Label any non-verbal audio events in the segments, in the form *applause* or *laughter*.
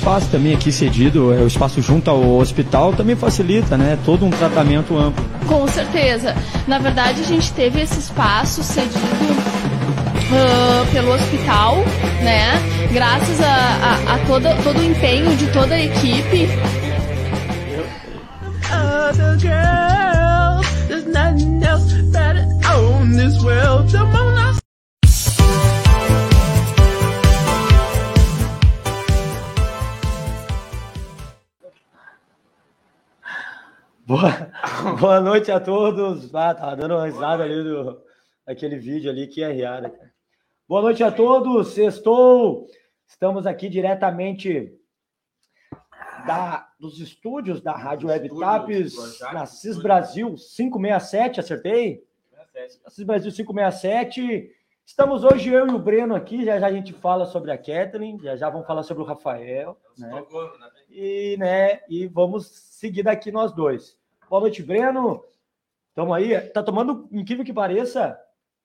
o espaço também aqui cedido, é, o espaço junto ao hospital também facilita, né? Todo um tratamento amplo. Com certeza. Na verdade, a gente teve esse espaço cedido uh, pelo hospital, né? Graças a, a, a todo, todo o empenho de toda a equipe. Other Boa, *laughs* boa noite a todos. Ah, tava dando uma risada ali do aquele vídeo ali que é riada. Boa noite a todos. Sextou. Estamos aqui diretamente da, dos estúdios da Rádio Web Taps, na CIS Brasil 567, acertei? CIS Brasil 567. Estamos hoje eu e o Breno aqui, já já a gente fala sobre a Kathleen, já já vamos falar sobre o Rafael, né? né? E, né, e vamos seguir daqui nós dois. Boa noite, Breno. Estamos aí. Tá tomando, incrível que pareça,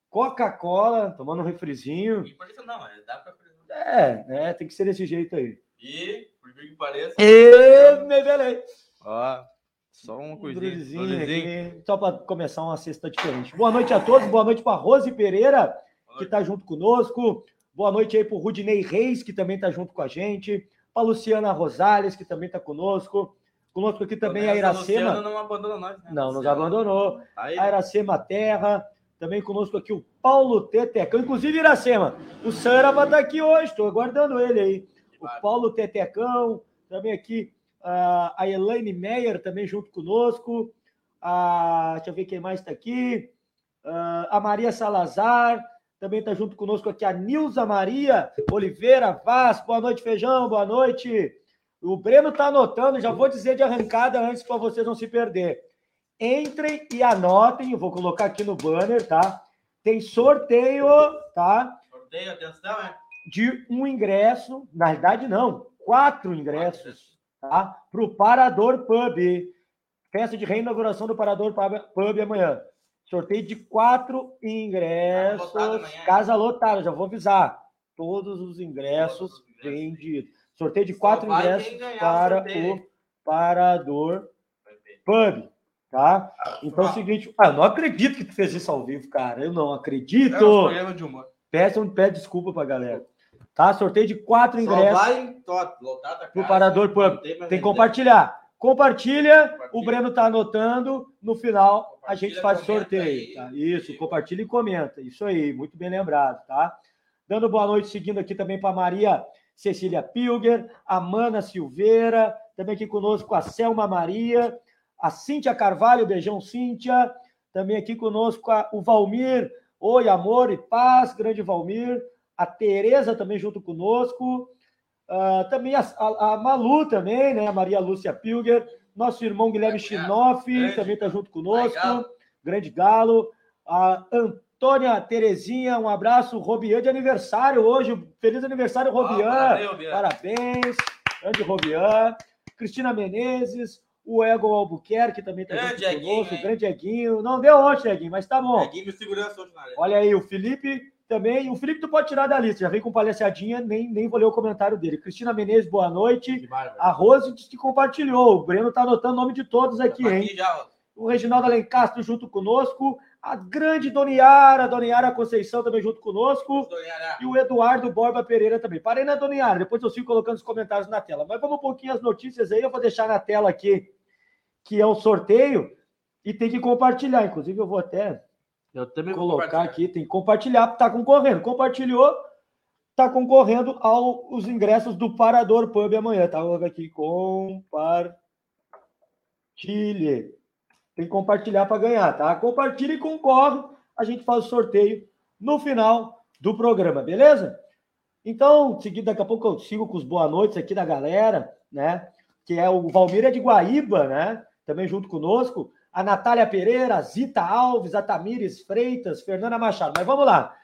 Coca-Cola, tomando um refrizinho. Não, é, dá pra... É, né? Tem que ser desse jeito aí. E, por que que pareça. E, me beleza. Ó, só uma coisinha. Um aqui, só para começar uma cesta diferente. Boa noite a todos, boa noite para Rose Pereira, que está junto conosco. Boa noite aí para o Rudinei Reis, que também está junto com a gente. Para Luciana Rosales, que também está conosco. Conosco aqui também a Iracema. não abandonou nós, né? Não, nos abandonou. Aí. A Iracema Terra. Também conosco aqui o Paulo Tetecão. Inclusive, Iracema, o Sara vai estar aqui hoje. Estou aguardando ele aí. O Paulo Tetecão. Também aqui a Elaine Meyer, também junto conosco. A, deixa eu ver quem mais está aqui. A Maria Salazar. Também está junto conosco aqui a Nilza Maria Oliveira Vaz. Boa noite, Feijão. Boa noite. O Breno está anotando, já vou dizer de arrancada antes para vocês não se perder. Entrem e anotem, eu vou colocar aqui no banner, tá? Tem sorteio, tá? Sorteio, atenção, é? De um ingresso, na verdade não, quatro ingressos, tá? Para o Parador Pub. Festa de reinauguração do Parador Pub amanhã. Sorteio de quatro ingressos. Casa lotada, casa lotada já vou avisar. Todos os ingressos vendidos. Sorteio de quatro ingressos para o Parador Pub. Tá? Então é o seguinte. Ah, eu não acredito que tu fez isso ao vivo, cara. Eu não acredito. É um de humor. Pede desculpa pra galera. Tá? Sorteio de quatro ingressos. Só vai pro Parador Pub. Tem, tem que compartilhar. Compartilha, compartilha, o Breno tá anotando. No final, a gente faz sorteio. Tá? Isso, compartilha e comenta. Isso aí, muito bem lembrado, tá? Dando boa noite, seguindo aqui também para Maria Cecília Pilger, a Mana Silveira, também aqui conosco a Selma Maria, a Cíntia Carvalho, beijão Cíntia, também aqui conosco a, o Valmir, oi amor e paz, grande Valmir, a Tereza também junto conosco, uh, também a, a, a, Malu também, né, a Maria Lúcia Pilger, nosso irmão Guilherme Chinoff também está junto conosco, grande Galo, a Antônia Tônia Terezinha, um abraço. Robian de aniversário hoje. Feliz aniversário, Robian. Ah, Parabéns. Grande Robian. Cristina Menezes. O Ego Albuquerque também está junto conosco. O grande Eguinho. Não deu ontem, Eguinho, mas tá bom. Eguinho segurança hoje na Olha aí, o Felipe também. O Felipe tu pode tirar da lista. Já vem com palhaçadinha, nem, nem vou ler o comentário dele. Cristina Menezes, boa noite. A Rose disse que compartilhou. O Breno tá anotando o nome de todos aqui, hein? Já. O Reginaldo Alencastro junto conosco a grande Doniara, Doniara Conceição também junto conosco, e o Eduardo Borba Pereira também. Parei na Doniara, depois eu sigo colocando os comentários na tela. Mas vamos um pouquinho as notícias aí, eu vou deixar na tela aqui, que é o sorteio, e tem que compartilhar. Inclusive, eu vou até eu colocar aqui, tem que compartilhar, tá concorrendo. Compartilhou, tá concorrendo aos ingressos do Parador Pub amanhã. Tá aqui, compartilhe. Tem que compartilhar para ganhar, tá? Compartilha e concorre. A gente faz o sorteio no final do programa, beleza? Então, seguido, daqui a pouco eu sigo com os boa noites aqui da galera, né? Que é o Valmir é de Guaíba, né? Também junto conosco. A Natália Pereira, Zita Alves, a Tamires Freitas, Fernanda Machado. Mas vamos lá.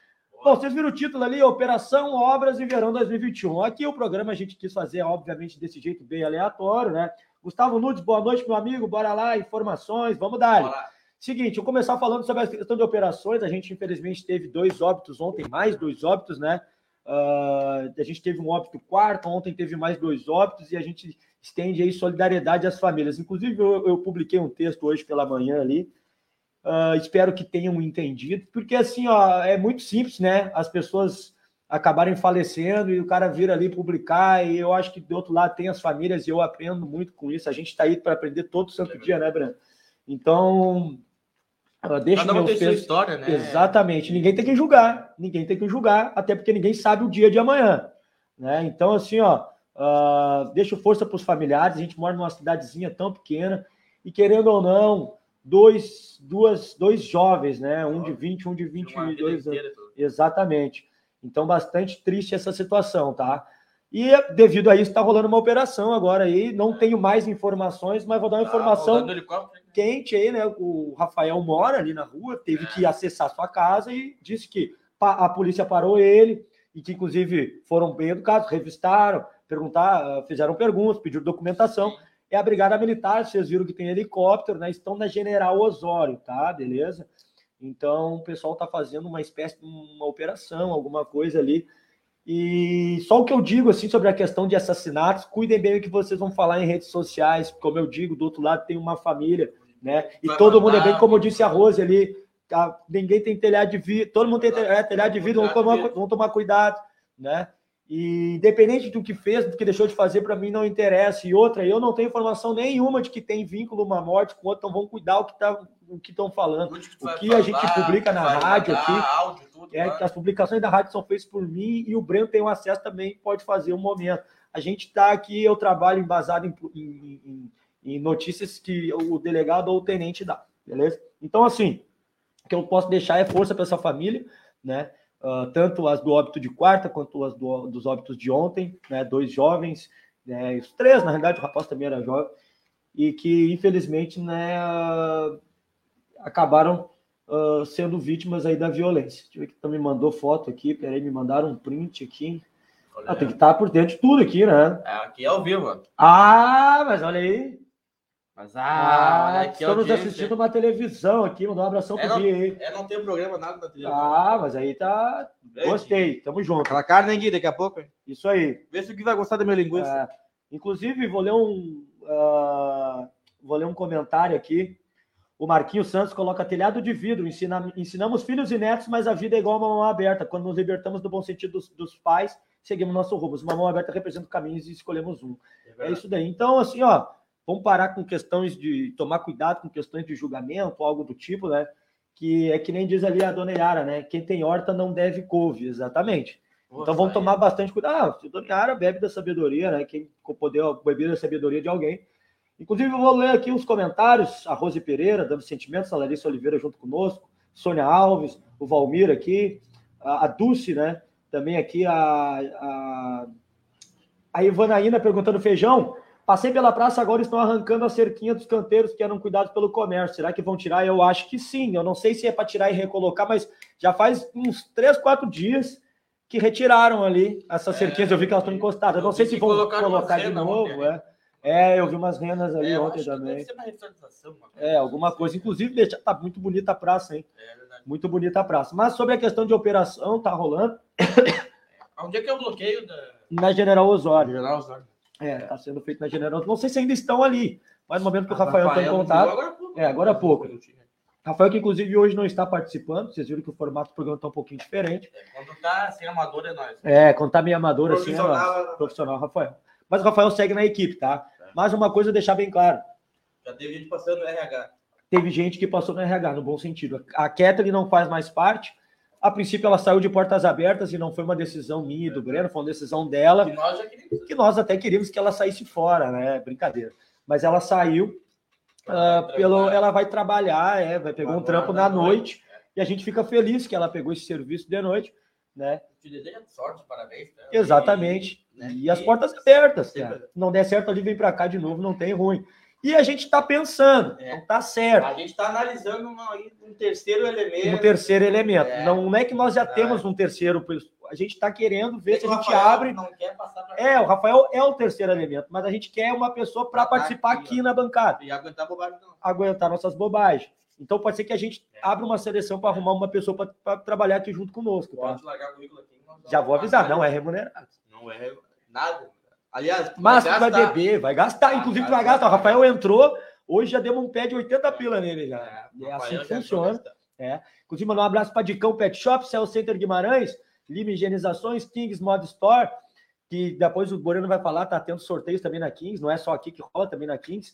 Bom, vocês viram o título ali, Operação Obras em Verão 2021. Aqui o programa a gente quis fazer, obviamente, desse jeito bem aleatório, né? Gustavo Nunes, boa noite, meu amigo. Bora lá, informações, vamos dar. Seguinte, eu começar falando sobre a questão de operações. A gente, infelizmente, teve dois óbitos ontem, mais dois óbitos, né? ah, a gente teve um óbito quarto, ontem teve mais dois óbitos e a gente estende aí solidariedade às famílias. Inclusive, eu, eu publiquei um texto hoje pela manhã ali. ah, espero que tenham entendido, porque assim, ó, é muito simples, né? As pessoas acabarem falecendo e o cara vir ali publicar, e eu acho que do outro lado tem as famílias e eu aprendo muito com isso. A gente está aí para aprender todo santo dia, né, Breno? Então, deixa Cada um meus tem sua história, né? Exatamente. Ninguém tem que julgar. Ninguém tem que julgar, até porque ninguém sabe o dia de amanhã. Né? Então, assim, ó, ah, deixo força para os familiares. A gente mora numa cidadezinha tão pequena e, querendo ou não, dois, duas, dois jovens, né? Um de 20, um de Uma vida 22 anos. Exatamente. Então, bastante triste essa situação, tá? E devido a isso, está rolando uma operação agora aí. Não tenho mais informações, mas vou dar uma Tá informação quente aí, né? O Rafael mora ali na rua, teve que acessar sua casa e disse que a polícia parou ele e que, inclusive, foram bem educados, revistaram, perguntar, fizeram perguntas, pediram documentação. É a Brigada Militar, vocês viram que tem helicóptero, né? Estão na General Osório, tá? Beleza? Então, o pessoal está fazendo uma espécie de uma operação, alguma coisa ali. E só o que eu digo assim sobre a questão de assassinatos, cuidem bem o que vocês vão falar em redes sociais, como eu digo, do outro lado tem uma família, né? E Vai todo mundo é bem mandar, como eu disse a Rose ali, tá? ninguém tem telhado de vidro, todo mundo tem é, telhado de vidro, vamos tomar, vamos tomar cuidado, né? E independente do que fez, do que deixou de fazer, para mim não interessa. E outra, eu não tenho informação nenhuma de que tem vínculo uma morte com outra, então vão cuidar o que tá, o que estão falando. Tudo que O que a gente falar, publica na rádio aqui, áudio, tudo, É as publicações da rádio são feitas por mim e o Breno tem um acesso também, pode fazer um momento. A gente está aqui, eu trabalho embasado em, em- em- em notícias que o delegado ou o tenente dá, beleza? Então, assim, o que eu posso deixar é força para essa família, né? Ah, tanto as do óbito de quarta quanto as do- dos óbitos de ontem, né? Dois jovens, né? Os três, na realidade, o rapaz também era jovem, e que, infelizmente, né? acabaram ah, sendo vítimas aí da violência. Ver que também mandou foto aqui, peraí, me mandaram um print aqui. Ah, tem que estar por dentro de tudo aqui, né? é, Aqui é ao vivo. Ah, mas olha aí. Mas, Ah, ah, estamos audiência. assistindo uma televisão aqui, mandar um abração É, pro não- Gui aí. É, não tem programa, nada na televisão. Ah, mas aí tá. Gostei, tamo junto. Aquela carne, hein, Gui, daqui a pouco. hein? Isso aí. Vê se o Gui vai gostar da minha linguiça. É, inclusive, vou ler um. ah, vou ler um comentário aqui. O Marquinhos Santos coloca telhado de vidro. Ensina- ensinamos filhos e netos, mas a vida é igual uma mão aberta. Quando nos libertamos do bom sentido dos, dos pais, seguimos nosso rumo. Uma mão aberta representa caminhos e escolhemos um. É verdade. isso daí. Então, assim, ó, vamos parar com questões de tomar cuidado com questões de julgamento, algo do tipo, né? Que é que nem diz ali a dona Yara, né? Quem tem horta não deve couve, exatamente. Então vamos tomar bastante cuidado. Ah, a dona Yara bebe da sabedoria, né? Quem poder beber da sabedoria de alguém. Inclusive, eu vou ler aqui os comentários. A Rose Pereira, dando sentimentos, a Larissa Oliveira junto conosco, Sônia Alves, o Valmir aqui, a, a Dulce, né? Também aqui a, a, a Ivanaína perguntando feijão. Passei pela praça, agora estão arrancando a cerquinha dos canteiros que eram cuidados pelo comércio. Será que vão tirar? Eu acho que sim. Eu não sei se é para tirar e recolocar, mas já faz uns três, quatro dias que retiraram ali essas É, cerquinhas. Eu vi que elas estão encostadas. Eu não sei se vão colocaram uma colocar de novo. ontem, É. é, eu vi umas renas ali É, ontem também. É, alguma coisa. Inclusive, deixa, tá muito bonita a praça, hein? É verdade. Muito bonita a praça. Mas sobre a questão de operação, tá rolando *coughs* Onde é que é o bloqueio da. na General Osório. Geral Osório? É, tá sendo feito na General Osório. Não sei se ainda estão ali, mas no momento que o Rafael está em contato. Agora há pouco. É, agora há pouco. Rafael, que inclusive hoje não está participando, vocês viram que o formato do programa está um pouquinho diferente. É, Quando tá sem amador é nós. É, quando tá meio amador assim, é nóis. Profissional, Rafael. Mas o Rafael segue na equipe, tá? É. Mas uma coisa deixar bem claro: já teve gente passando no RH. teve gente que passou no RH, no bom sentido. A Kathleen não faz mais parte. A princípio, ela saiu de portas abertas e não foi uma decisão minha e do Breno, foi uma decisão dela, E nós que nós até queríamos que ela saísse fora, né? Brincadeira. Mas ela saiu, ah, pelo, ela vai trabalhar, é, vai pegar um trampo na noite, e a gente fica feliz que ela pegou esse serviço de noite, né? Te desejo sorte, parabéns. né? Exatamente. E, né, E as portas abertas, cara. Não der certo ali, vem para cá de novo, não tem ruim. E a gente está pensando, É. não tá certo. A gente está analisando um, um terceiro elemento. Um terceiro elemento. É. Não é que nós já É. temos um terceiro, a gente está querendo ver se a gente Rafael abre. Não quer passar pra É, o Rafael é o terceiro elemento, mas a gente quer uma pessoa para tá participar aqui, aqui na bancada, E aguentar bobagem, não. aguentar nossas bobagens. Então pode ser que a gente abra uma seleção para arrumar uma pessoa para trabalhar aqui junto conosco. Tá? Pode largar o currículo aqui. Já vou avisar, não é remunerado. Não é nada. Aliás, Mas vai beber, vai gastar. Ah, Inclusive, vai vai gastar. O. Rafael entrou, hoje já demos um pé de 80 pila nele já. É, É assim que funciona. gastou. Inclusive, mandar um abraço para Dicão Pet Shop, Cell Center Guimarães, Lima Higienizações, Kings Mod Store, que depois o Moreno vai falar, tá tendo sorteios também na Kings, não é só aqui que rola, também na Kings.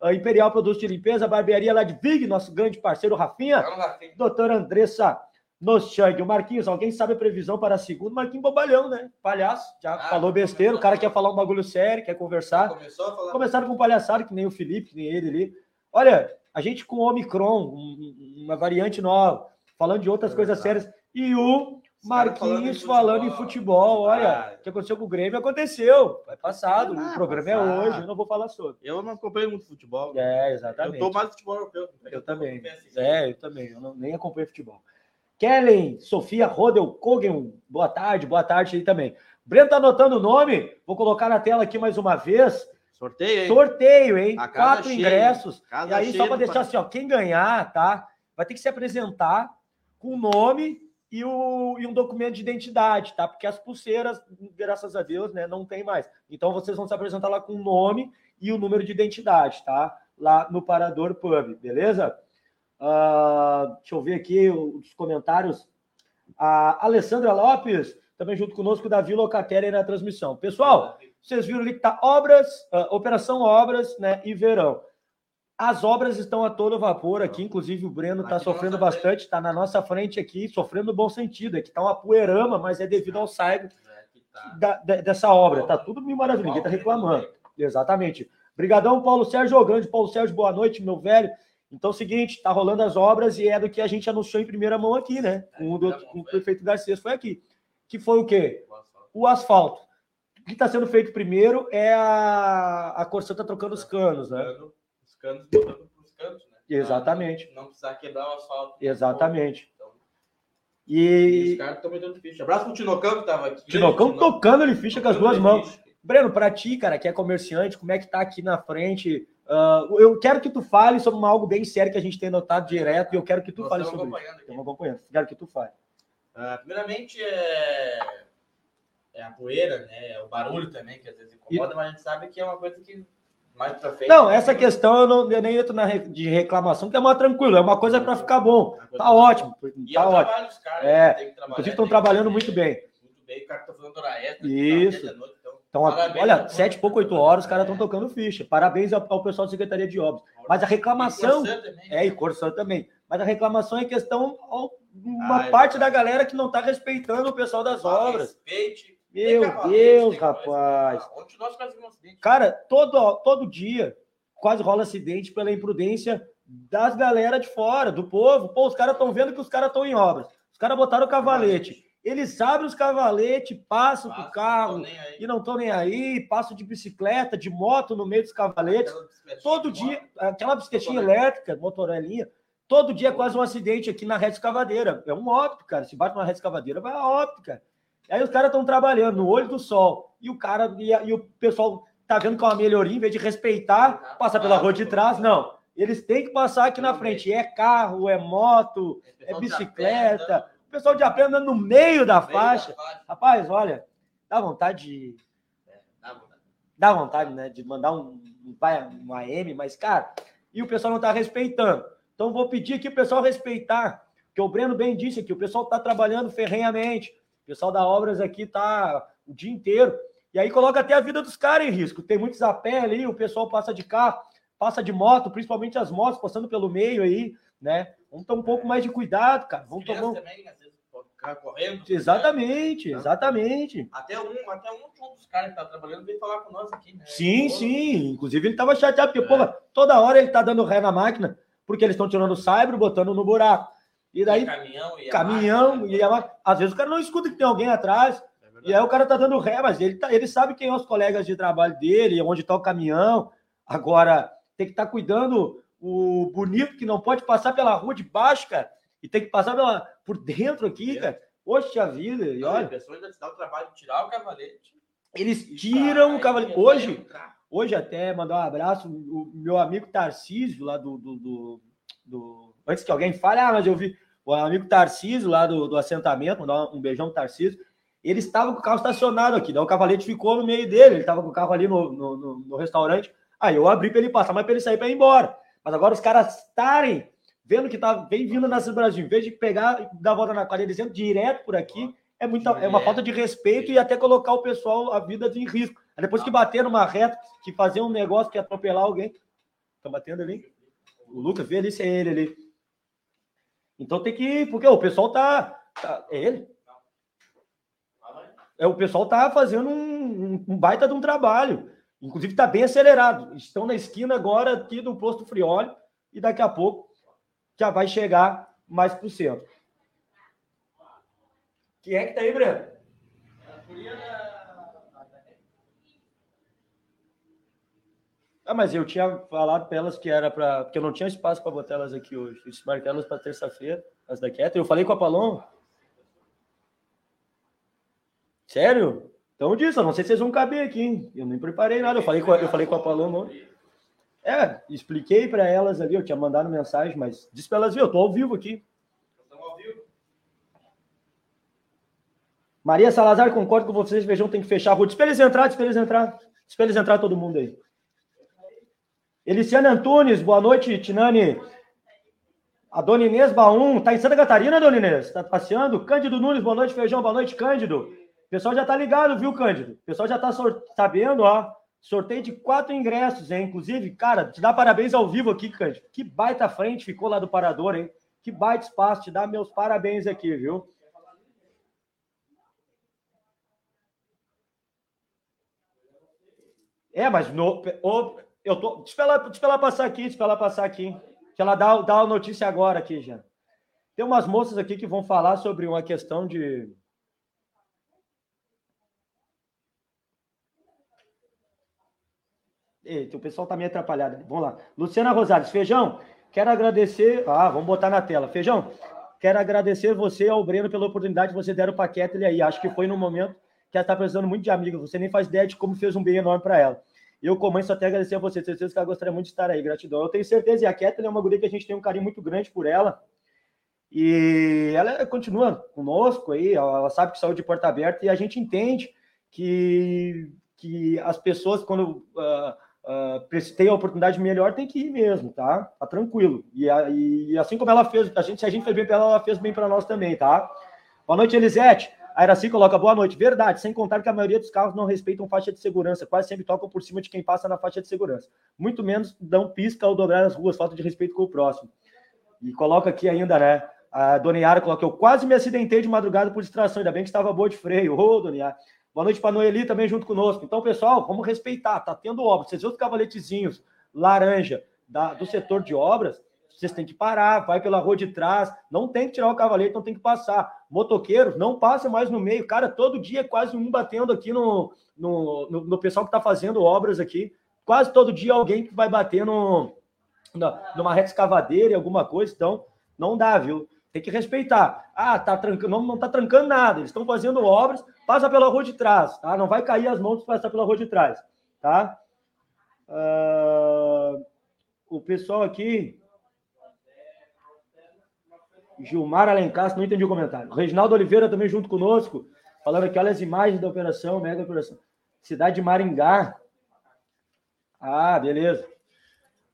A Imperial Produtos de Limpeza, Barbearia Ladvig, nosso grande parceiro Rafinha, no Rafinha. doutora Andressa Noschang. O Marquinhos, alguém sabe a previsão para a segunda? Marquinhos Bobalhão, né? Palhaço, já Ah, falou besteira, o cara quer falar um bagulho sério, quer conversar. Começou a falar. Começaram com palhaçada, que nem o Felipe, que nem ele ali. Olha, a gente com o Omicron, um- uma variante nova, falando de outras É coisas sérias, e o Os caras Marquinhos falando em futebol. Olha, Ah. o que aconteceu com o Grêmio aconteceu. Vai passado, Ah, o programa é passado. hoje, eu não vou falar sobre. Eu não acompanho muito futebol. É, Eu exatamente. tô mais no futebol europeu. Eu também. PSG. É, eu também. Eu não- nem acompanho futebol. Kellen, Sofia Rodel Kogen, boa tarde, boa tarde aí também. Breno tá anotando o nome, vou colocar na tela aqui mais uma vez. Sorteio, hein? Sorteio, hein? Quatro cheia, ingressos. E aí, só para deixar assim, ó, quem ganhar, tá? Vai ter que se apresentar com o nome e, o, e um documento de identidade, tá? Porque as pulseiras, graças a Deus, né, não tem mais. Então vocês vão se apresentar lá com o nome e o número de identidade, tá? Lá no Parador Pub, beleza? Ah, deixa eu ver aqui os comentários. A Alessandra Lopes, também junto conosco, Davi Locatelli na transmissão. Pessoal, vocês viram ali que tá obras, ah, operação obras, né, e verão. As obras estão a todo vapor aqui, inclusive o Breno está sofrendo bastante, está na nossa frente aqui, sofrendo no bom sentido. Aqui está uma poeirama, mas é devido ao saibro É, tá. da- de- dessa obra. Tá tudo mil maravilha, ninguém tá reclamando. Exatamente. Brigadão, Paulo Sérgio, grande Paulo Sérgio, boa noite, meu velho. Então é o seguinte, tá rolando as obras e é do que a gente anunciou em primeira mão aqui, né? O, do- com o prefeito Garcês foi aqui. Que foi o quê? O asfalto. O que está sendo feito primeiro é a, a Corsã tá trocando os canos, né? Os canos botando pros cantos, né? Exatamente. Não precisar quebrar o asfalto. Exatamente. Então, e os E caras estão metendo ficha. Abraço pro Tinocão que tava aqui. Tinocão Tino- tocando ele ficha com as duas mãos. Breno, para ti, cara, que é comerciante, como é que tá aqui na frente? Ah, eu quero que tu fale sobre uma- algo bem sério que a gente tem notado direto e eu quero que tu Nós fale sobre isso. Estamos acompanhando. Quero que tu fale. Ah, primeiramente, é... é a poeira, né? É o barulho também, que às vezes incomoda, mas a gente sabe que é uma coisa que mais pra frente. Não, essa questão eu, não, eu nem entro na re- de reclamação, que é mais tranquilo, é uma coisa para ficar bom. Tá ótimo, E tá é ótimo. trabalho dos caras. É? Tem que trabalhar, Inclusive estão trabalhando muito bem. Muito bem, o cara tá fazendo hora extra. Isso. tá então, parabéns olha, sete e pouco, oito horas, os caras estão tocando ficha. Parabéns ao, ao pessoal da Secretaria de Obras. Mas a E reclamação. Também. É, e Corsã também. Mas a reclamação é questão. ao- Uma Ah, é parte da galera que não está respeitando o pessoal das obras. Respeite. Meu Deus, rapaz. Ah, nós um acidente. Cara, todo, todo dia quase rola acidente pela imprudência das galera de fora, do povo. Pô, os caras estão vendo que os caras estão em obras. Os caras botaram o cavalete. Eles abrem os cavaletes, passam Passa, o carro não e não estão nem aí, passam de bicicleta, de moto no meio dos cavaletes. Todo dia, aquela bicicletinha elétrica, motorelinha, todo dia é quase um acidente aqui na rede escavadeira. É um óbito, cara. Se bate numa rede escavadeira, vai a óbito, cara. Aí os caras estão trabalhando no olho do sol. E o cara, e, a- e o pessoal tá vendo que é uma melhoria, em vez de respeitar, passar pela rua de trás, não. Eles têm que passar aqui na frente. É carro, é moto, é bicicleta. O pessoal de a pé andando no meio da no meio da faixa. Rapaz, olha, dá vontade de Dá vontade. dá vontade, né, de mandar um, um, um AM, mas, cara, e o pessoal não tá respeitando. Então, vou pedir aqui o pessoal respeitar, que o Breno bem disse aqui, o pessoal tá trabalhando ferrenhamente, o pessoal da Obras aqui tá o dia inteiro, e aí coloca até a vida dos caras em risco. Tem muitos a pé ali, o pessoal passa de carro, passa de moto, principalmente as motos passando pelo meio aí, né? Vamos ter um pouco mais de cuidado, cara. Vamos tomar. também, às ficar correndo. Exatamente, exatamente. Até um, até um dos caras que tá trabalhando veio falar com nós aqui, né? Sim, Pô, sim. Inclusive, ele estava chateado, porque, É. pô, toda hora ele tá dando ré na máquina, porque eles estão tirando o saibro, botando no buraco. E daí, caminhão e a caminhão, máquina, e a máquina. Às vezes o cara não escuta que tem alguém atrás, É e aí o cara tá dando ré, mas ele, tá, ele sabe quem são os colegas de trabalho dele, onde tá o caminhão. Agora, tem que estar cuidando o bonito que não pode passar pela rua de baixo, cara, e tem que passar pela, por dentro aqui, Dentro. cara. Poxa vida, e a olha, pessoa ainda te dá o trabalho de tirar o cavalete. eles tiram o cavalo. e Hoje. Hoje até mandar um abraço, o meu amigo Tarcísio, lá do, do, do, do antes que alguém fale, ah, mas eu vi o amigo Tarcísio lá do, do assentamento, mandar um beijão Tarcísio, ele estava com o carro estacionado aqui, daí o cavalete ficou no meio dele, ele estava com o carro ali no, no, no, no restaurante, aí eu abri para ele passar, mas para ele sair para ir embora. Mas agora os caras estarem vendo que tá bem vindo nessa Brasil, em vez de pegar e dar a volta na quadrilha dizendo direto por aqui, é, muita, é uma falta de respeito e até colocar o pessoal, a vida em risco. Aí depois que bater numa reta, que fazer um negócio que é atropelar alguém. Tá batendo ali? O Lucas, vê ali se é ele ali. Então tem que. Porque o pessoal tá. tá é ele? É, o pessoal tá fazendo um, um baita de um trabalho. Inclusive está bem acelerado. Estão na esquina agora aqui do posto Frioli e daqui a pouco já vai chegar mais para o centro. Quem é que tá aí, Breno? Ah, mas eu tinha falado para elas que era para. Porque eu não tinha espaço para botar elas aqui hoje. Eu marquei elas para terça-feira, as da Quieta. Eu falei com a Paloma. Sério? Então disso, eu não sei se vocês vão caber aqui, hein? Eu nem preparei nada. Eu falei com a, eu falei com a Paloma. É, expliquei para elas ali, eu tinha mandado mensagem, mas disse para elas, viu, eu tô ao vivo aqui. Maria Salazar, concordo com vocês, Feijão tem que fechar a rua. Espera eles entrar, espera eles entrar. Espera eles entrar todo mundo aí. Eliciane Antunes, boa noite, Tinani. A Dona Inês Baum, tá em Santa Catarina, Dona Inês? Tá passeando? Cândido Nunes, boa noite, Feijão, boa noite, Cândido. O pessoal já tá ligado, viu, Cândido? O pessoal já tá sabendo, ó. Sorteio de quatro ingressos, hein? Inclusive, cara, te dá parabéns ao vivo aqui, Cândido. Que baita frente ficou lá do parador, hein? Que baita espaço. Te dá meus parabéns aqui, viu? É, mas no, eu tô. Deixa ela, passar aqui, deixa ela passar aqui. Deixa ela dar a notícia agora aqui, já. Tem umas moças aqui que vão falar sobre uma questão de. Eita, o pessoal tá meio atrapalhado. Vamos lá. Luciana Rosales, Feijão, quero agradecer. Ah, vamos botar na tela. Feijão, quero agradecer você ao Breno pela oportunidade que você deram para a Kathleen aí. Acho que foi no momento que ela está precisando muito de amigos. Você nem faz ideia de como fez um bem enorme para ela. Eu, só até agradecer a você. Tenho certeza que ela gostaria muito de estar aí. Gratidão. Eu tenho certeza. E a Kathleen é uma guria que a gente tem um carinho muito grande por ela. E ela continua conosco aí. Ela sabe que saiu de porta aberta. E a gente entende que, que as pessoas, quando uh, uh, têm a oportunidade melhor, tem que ir mesmo, tá? Tá tranquilo. E, e assim como ela fez, a gente, se a gente fez bem para ela, ela fez bem para nós também, tá? Boa noite, Elisete. A Iraci coloca boa noite. Verdade, sem contar que a maioria dos carros não respeitam faixa de segurança, quase sempre tocam por cima de quem passa na faixa de segurança. Muito menos dão pista ao dobrar as ruas, falta de respeito com o próximo. E coloca aqui ainda, né? A Dona Yara coloca: Eu quase me acidentei de madrugada por distração, ainda bem que estava boa de freio. Ô, oh, Dona Yara. Boa noite para Noeli também junto conosco. Então, pessoal, vamos respeitar. Tá tendo obra. Vocês viram os cavaletezinhos laranja da, do setor de obras? vocês têm que parar, vai pela rua de trás, não tem que tirar o cavalete, não tem que passar. Motoqueiros, não passa mais no meio. Cara, todo dia é quase um batendo aqui no, no, no, no pessoal que está fazendo obras aqui. Quase todo dia alguém que vai bater no, numa reta escavadeira, alguma coisa. Então, não dá, viu? Tem que respeitar. Ah, tá trancando, não, não tá trancando nada. Eles estão fazendo obras, passa pela rua de trás, tá? Não vai cair as mãos passar pela rua de trás, tá? Uh, o pessoal aqui Gilmar Alencastro, não entendi o comentário. Reginaldo Oliveira também junto conosco, falando aqui, olha as imagens da operação, mega operação. Cidade de Maringá. Ah, beleza.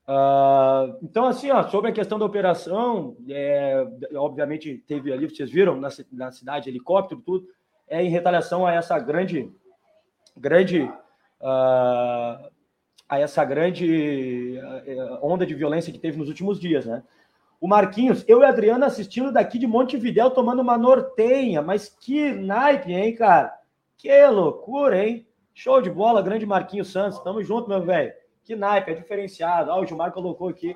Uh, então, assim, ó, sobre a questão da operação, é, obviamente teve ali, vocês viram, na, na cidade, helicóptero, tudo, é em retaliação a essa grande, grande, uh, a essa grande uh, onda de violência que teve nos últimos dias, né? O Marquinhos, eu e a Adriana assistindo daqui de Montevidéu tomando uma nortenha, mas que naipe, hein, cara? Que loucura, hein? Show de bola, grande Marquinhos Santos. Tamo junto, meu velho. Que naipe, é diferenciado. Ó, o Gilmar colocou aqui.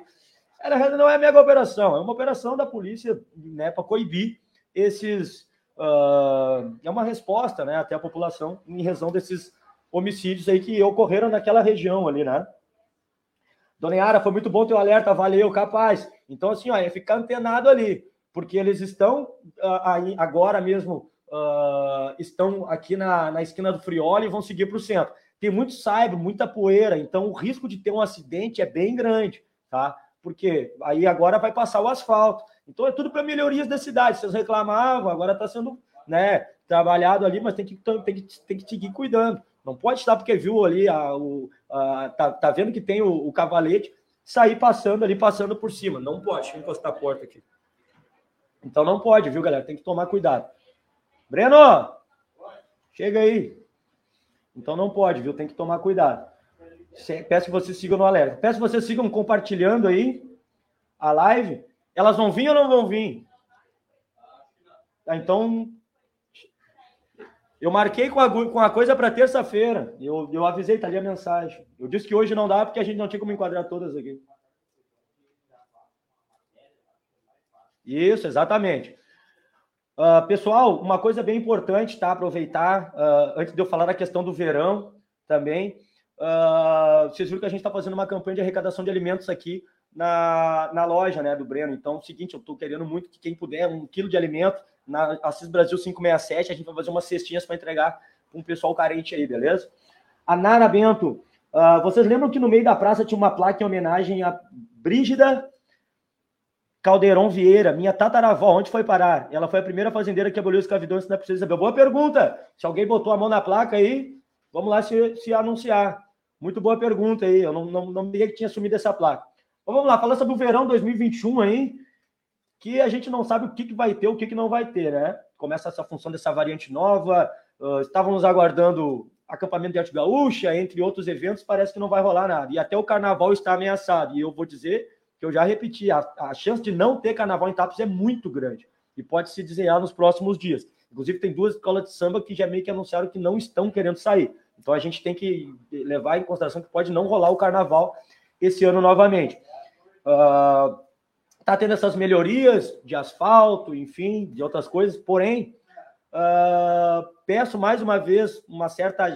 Era, não é mega operação, é uma operação da polícia né, para coibir esses. Uh, é uma resposta né, até a população em razão desses homicídios aí que ocorreram naquela região ali, né? Dona Yara, foi muito bom teu alerta, valeu, capaz. Então, assim, ó, é ficar antenado ali, porque eles estão uh, agora mesmo, uh, estão aqui na, na esquina do Frioli e vão seguir para o centro. Tem muito saibro, muita poeira, então o risco de ter um acidente é bem grande, tá? Porque aí agora vai passar o asfalto. Então é tudo para melhorias da cidade. Vocês reclamavam, agora está sendo né, trabalhado ali, mas tem que, tem, que, tem que seguir cuidando. Não pode estar porque viu ali, a, o, a, tá, tá vendo que tem o, o cavalete, sair passando ali, passando por cima. Não pode. Deixa eu encostar a porta aqui. Então não pode, viu, galera? Tem que tomar cuidado. Breno! Chega aí. Então não pode, viu? Tem que tomar cuidado. Peço que vocês sigam no alerta. Peço que vocês sigam compartilhando aí a live. Elas vão vir ou não vão vir? Ah, então, eu marquei com a, com a coisa para terça-feira. Eu, eu avisei, tá ali a mensagem. Eu disse que hoje não dá porque a gente não tinha como enquadrar todas aqui. Isso, exatamente. Uh, pessoal, uma coisa bem importante, tá? Aproveitar, uh, antes de eu falar da questão do verão também. Uh, vocês viram que a gente está fazendo uma campanha de arrecadação de alimentos aqui na, na loja né, do Breno. Então, é o seguinte, eu estou querendo muito que quem puder, um quilo de alimento, na Assis Brasil 567, a gente vai fazer umas cestinhas para entregar para um pessoal carente aí, beleza? A Nara Bento, vocês lembram que no meio da praça tinha uma placa em homenagem a Brígida Caldeirão Vieira, minha tataravó, onde foi parar? Ela foi a primeira fazendeira que aboliu a escravidão, isso não é preciso saber. Boa pergunta. Se alguém botou a mão na placa aí, vamos lá se, se anunciar. Muito boa pergunta aí. Eu não, não, não me que tinha assumido essa placa. Então, vamos lá, falar sobre o verão 2021 aí, que a gente não sabe o que, que vai ter, o que, que não vai ter, né? Começa essa função dessa variante nova. Uh, estávamos aguardando acampamento de arte gaúcha, entre outros eventos, parece que não vai rolar nada. E até o carnaval está ameaçado. E eu vou dizer que eu já repeti, a, a chance de não ter carnaval em Tapes é muito grande e pode se desenhar nos próximos dias. Inclusive, tem duas escolas de samba que já meio que anunciaram que não estão querendo sair. Então, a gente tem que levar em consideração que pode não rolar o carnaval esse ano novamente. Uh, tá tendo essas melhorias de asfalto, enfim, de outras coisas, porém, uh, peço mais uma vez uma certa uh,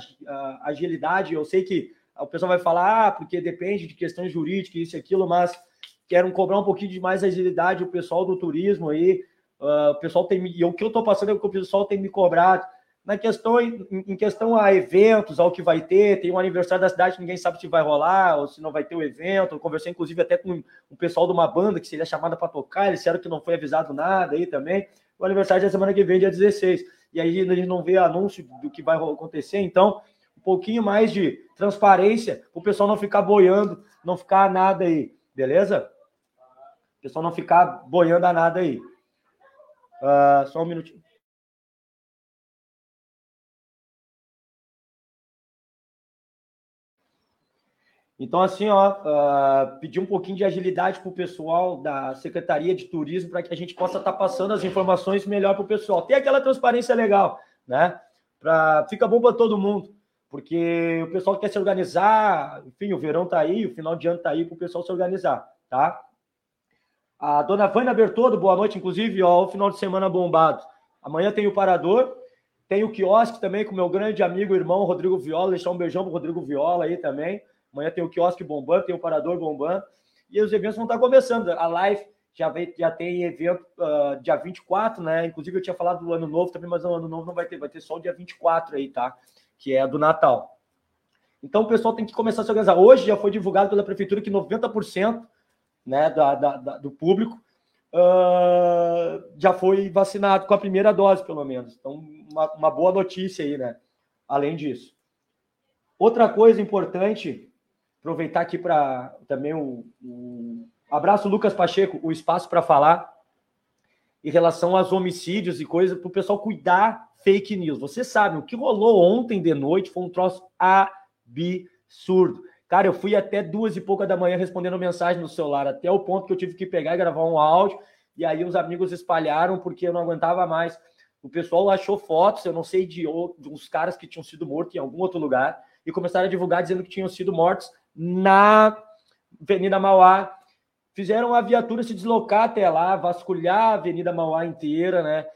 agilidade. Eu sei que o pessoal vai falar, ah, porque depende de questões jurídicas, isso e aquilo, mas querem cobrar um pouquinho de mais agilidade o pessoal do turismo aí. Uh, o pessoal tem e o que eu estou passando é que o pessoal tem me cobrado na questão em, em, questão a eventos, ao que vai ter, tem um aniversário da cidade, ninguém sabe se vai rolar ou se não vai ter o evento. Eu conversei inclusive até com o pessoal de uma banda que seria chamada para tocar, eles disseram que não foi avisado nada aí também. O aniversário é semana que vem, dia 16. E aí a gente não vê anúncio do que vai acontecer, então um pouquinho mais de transparência, o pessoal não ficar boiando, não ficar nada aí, beleza? Pessoal não ficar boiando a nada aí. Uh, só um minutinho. Então, assim, ó, uh, pedir um pouquinho de agilidade para o pessoal da Secretaria de Turismo para que a gente possa estar tá passando as informações melhor para o pessoal. Tem aquela transparência legal, né? Pra, fica bom para todo mundo, porque o pessoal quer se organizar, enfim, o verão está aí, o final de ano está aí para o pessoal se organizar, tá? A dona Vânia Bertoldo, boa noite, inclusive, ó, o final de semana bombado. Amanhã tem o Parador, tem o quiosque também com meu grande amigo irmão Rodrigo Viola, deixar um beijão pro Rodrigo Viola aí também. Amanhã tem o quiosque bombando, tem o Parador bombando. E os eventos vão estar começando. A live já, vem, já tem evento uh, dia 24, né? Inclusive eu tinha falado do ano novo também, mas o ano novo não vai ter, vai ter só o dia 24 aí, tá? Que é do Natal. Então o pessoal tem que começar a se organizar. Hoje já foi divulgado pela prefeitura que 90% né, da, da, da do público uh, já foi vacinado com a primeira dose, pelo menos. Então, uma, uma boa notícia aí, né? Além disso. Outra coisa importante, aproveitar aqui para também o, abraço Lucas Pacheco, o espaço para falar em relação aos homicídios e coisas para o pessoal cuidar fake news. Você sabe o que rolou ontem de noite foi um troço absurdo. Cara, eu fui até duas e pouca da manhã respondendo mensagem no celular, até o ponto que eu tive que pegar e gravar um áudio. E aí os amigos espalharam porque eu não aguentava mais. O pessoal achou fotos, eu não sei de, de uns caras que tinham sido mortos em algum outro lugar e começaram a divulgar dizendo que tinham sido mortos na Avenida Mauá. Fizeram a viatura se deslocar até lá, vasculhar a Avenida Mauá inteira, né?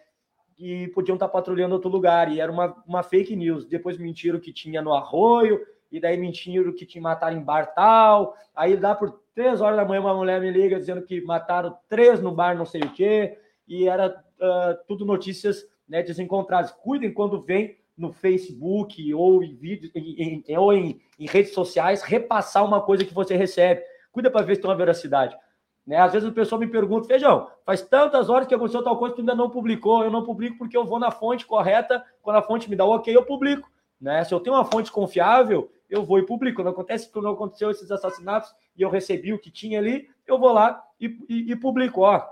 E podiam estar patrulhando outro lugar. E era uma, uma fake news. Depois mentiram que tinha no Arroio, e daí mentiram que te mataram em bar tal. Aí dá por três horas da manhã uma mulher me liga dizendo que mataram três no bar não sei o quê, e era uh, tudo notícias né, desencontradas. Cuidem quando vem no Facebook ou em vídeos em, em, ou em, em, redes sociais repassar uma coisa que você recebe. Cuida para ver se tem uma veracidade. Né? Às vezes o pessoal me pergunta, Feijão, faz tantas horas que aconteceu tal coisa que tu ainda não publicou. Eu não publico porque eu vou na fonte correta, quando a fonte me dá o ok, eu publico. Né? Se eu tenho uma fonte confiável, eu vou e publico. Quando acontece que não aconteceu esses assassinatos e eu recebi o que tinha ali, eu vou lá e, e, e publico. Ó,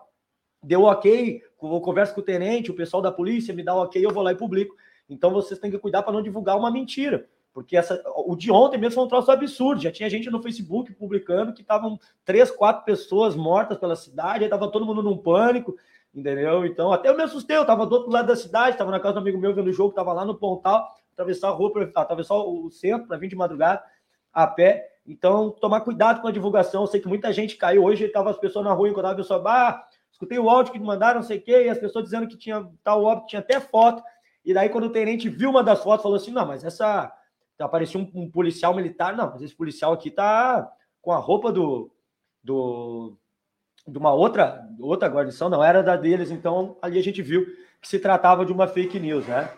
deu ok, eu converso com o tenente, o pessoal da polícia me dá o ok, eu vou lá e publico. Então vocês têm que cuidar para não divulgar uma mentira. Porque essa, o de ontem mesmo foi um troço absurdo. Já tinha gente no Facebook publicando que estavam três, quatro pessoas mortas pela cidade, aí estava todo mundo num pânico, entendeu? Então, até eu me assustei, eu estava do outro lado da cidade, estava na casa do amigo meu vendo o jogo, estava lá no Pontal, atravessar a rua, atravessar o centro para vir de madrugada a pé. Então, tomar cuidado com a divulgação. Eu sei que muita gente caiu. Hoje estava as pessoas na rua, enquanto a pessoa, ah, escutei o áudio que mandaram, não sei o quê, e as pessoas dizendo que tinha tal óbito, tinha até foto. E daí, quando o tenente viu uma das fotos, falou assim: não, mas essa então, apareceu um, um, policial militar. Não, mas esse policial aqui tá com a roupa do, do de uma outra outra guarnição, não era da deles. Então, ali a gente viu que se tratava de uma fake news, né?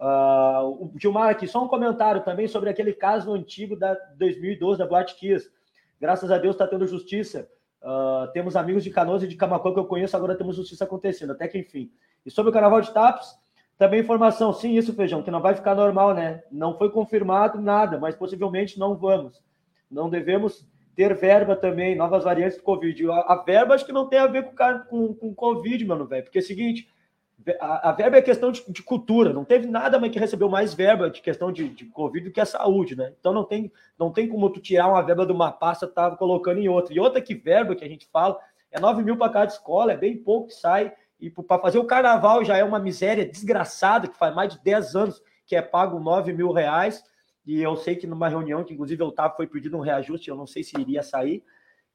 Uh, o Gilmar aqui, só um comentário também sobre aquele caso antigo da 2012 da Boate Kiss. Graças a Deus está tendo justiça. Uh, temos amigos de Canoas e de Camacuã que eu conheço, agora temos justiça acontecendo, até que enfim. E sobre o Carnaval de Tapes, também informação, sim, isso, Feijão, que não vai ficar normal, né? Não foi confirmado nada, mas possivelmente não vamos. Não devemos ter verba também, novas variantes do Covid. A, a verba acho que não tem a ver com, com, com Covid, mano, velho. Porque é o seguinte, a, verba é questão de, de, cultura. Não teve nada mais que recebeu mais verba de questão de, de, Covid do que a saúde, né? Então não tem, não tem como tu tirar uma verba de uma pasta e tá colocando em outra. E outra que verba que a gente fala é 9 mil para cada escola, é bem pouco que sai. E para fazer o carnaval já é uma miséria desgraçada, que faz mais de 10 anos que é pago 9 mil reais. E eu sei que numa reunião, que inclusive eu estava, foi pedido um reajuste, eu não sei se iria sair.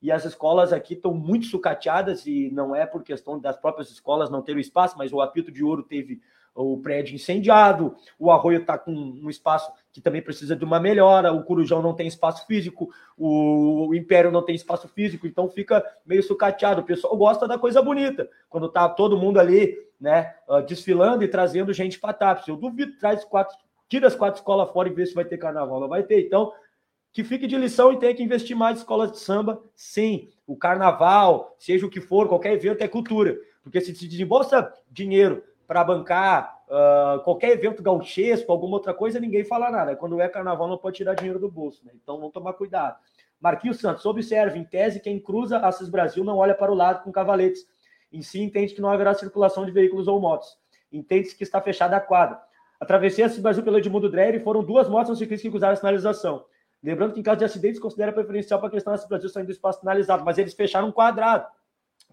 E as escolas aqui estão muito sucateadas, e não é por questão das próprias escolas não terem espaço, mas o Apito de Ouro teve o prédio incendiado, o Arroio está com um espaço que também precisa de uma melhora, o Curujão não tem espaço físico, o Império não tem espaço físico, então fica meio sucateado. O pessoal gosta da coisa bonita, quando tá todo mundo ali, né, ah, desfilando e trazendo gente para TAPS. Eu duvido, traz quatro, tira as quatro escolas fora e vê se vai ter carnaval. Não vai ter, então que fique de lição e tenha que investir mais em escolas de samba, sim. O carnaval, seja o que for, qualquer evento é cultura. Porque se desembolsa dinheiro para bancar uh, qualquer evento gauchesco, alguma outra coisa, ninguém fala nada. Quando é carnaval, não pode tirar dinheiro do bolso, né? Então vamos tomar cuidado. Marquinhos Santos, observe, em tese, quem cruza Assis Brasil não olha para o lado com cavaletes. Em si, entende que não haverá circulação de veículos ou motos. Entende-se que está fechada a quadra. Atravessei Assis Brasil pelo Edmundo Dreyer foram duas motos ciclistas que cruzaram a sinalização. Lembrando que em caso de acidentes, considera preferencial para a questão Assis Brasil saindo do espaço sinalizado, mas eles fecharam um quadrado.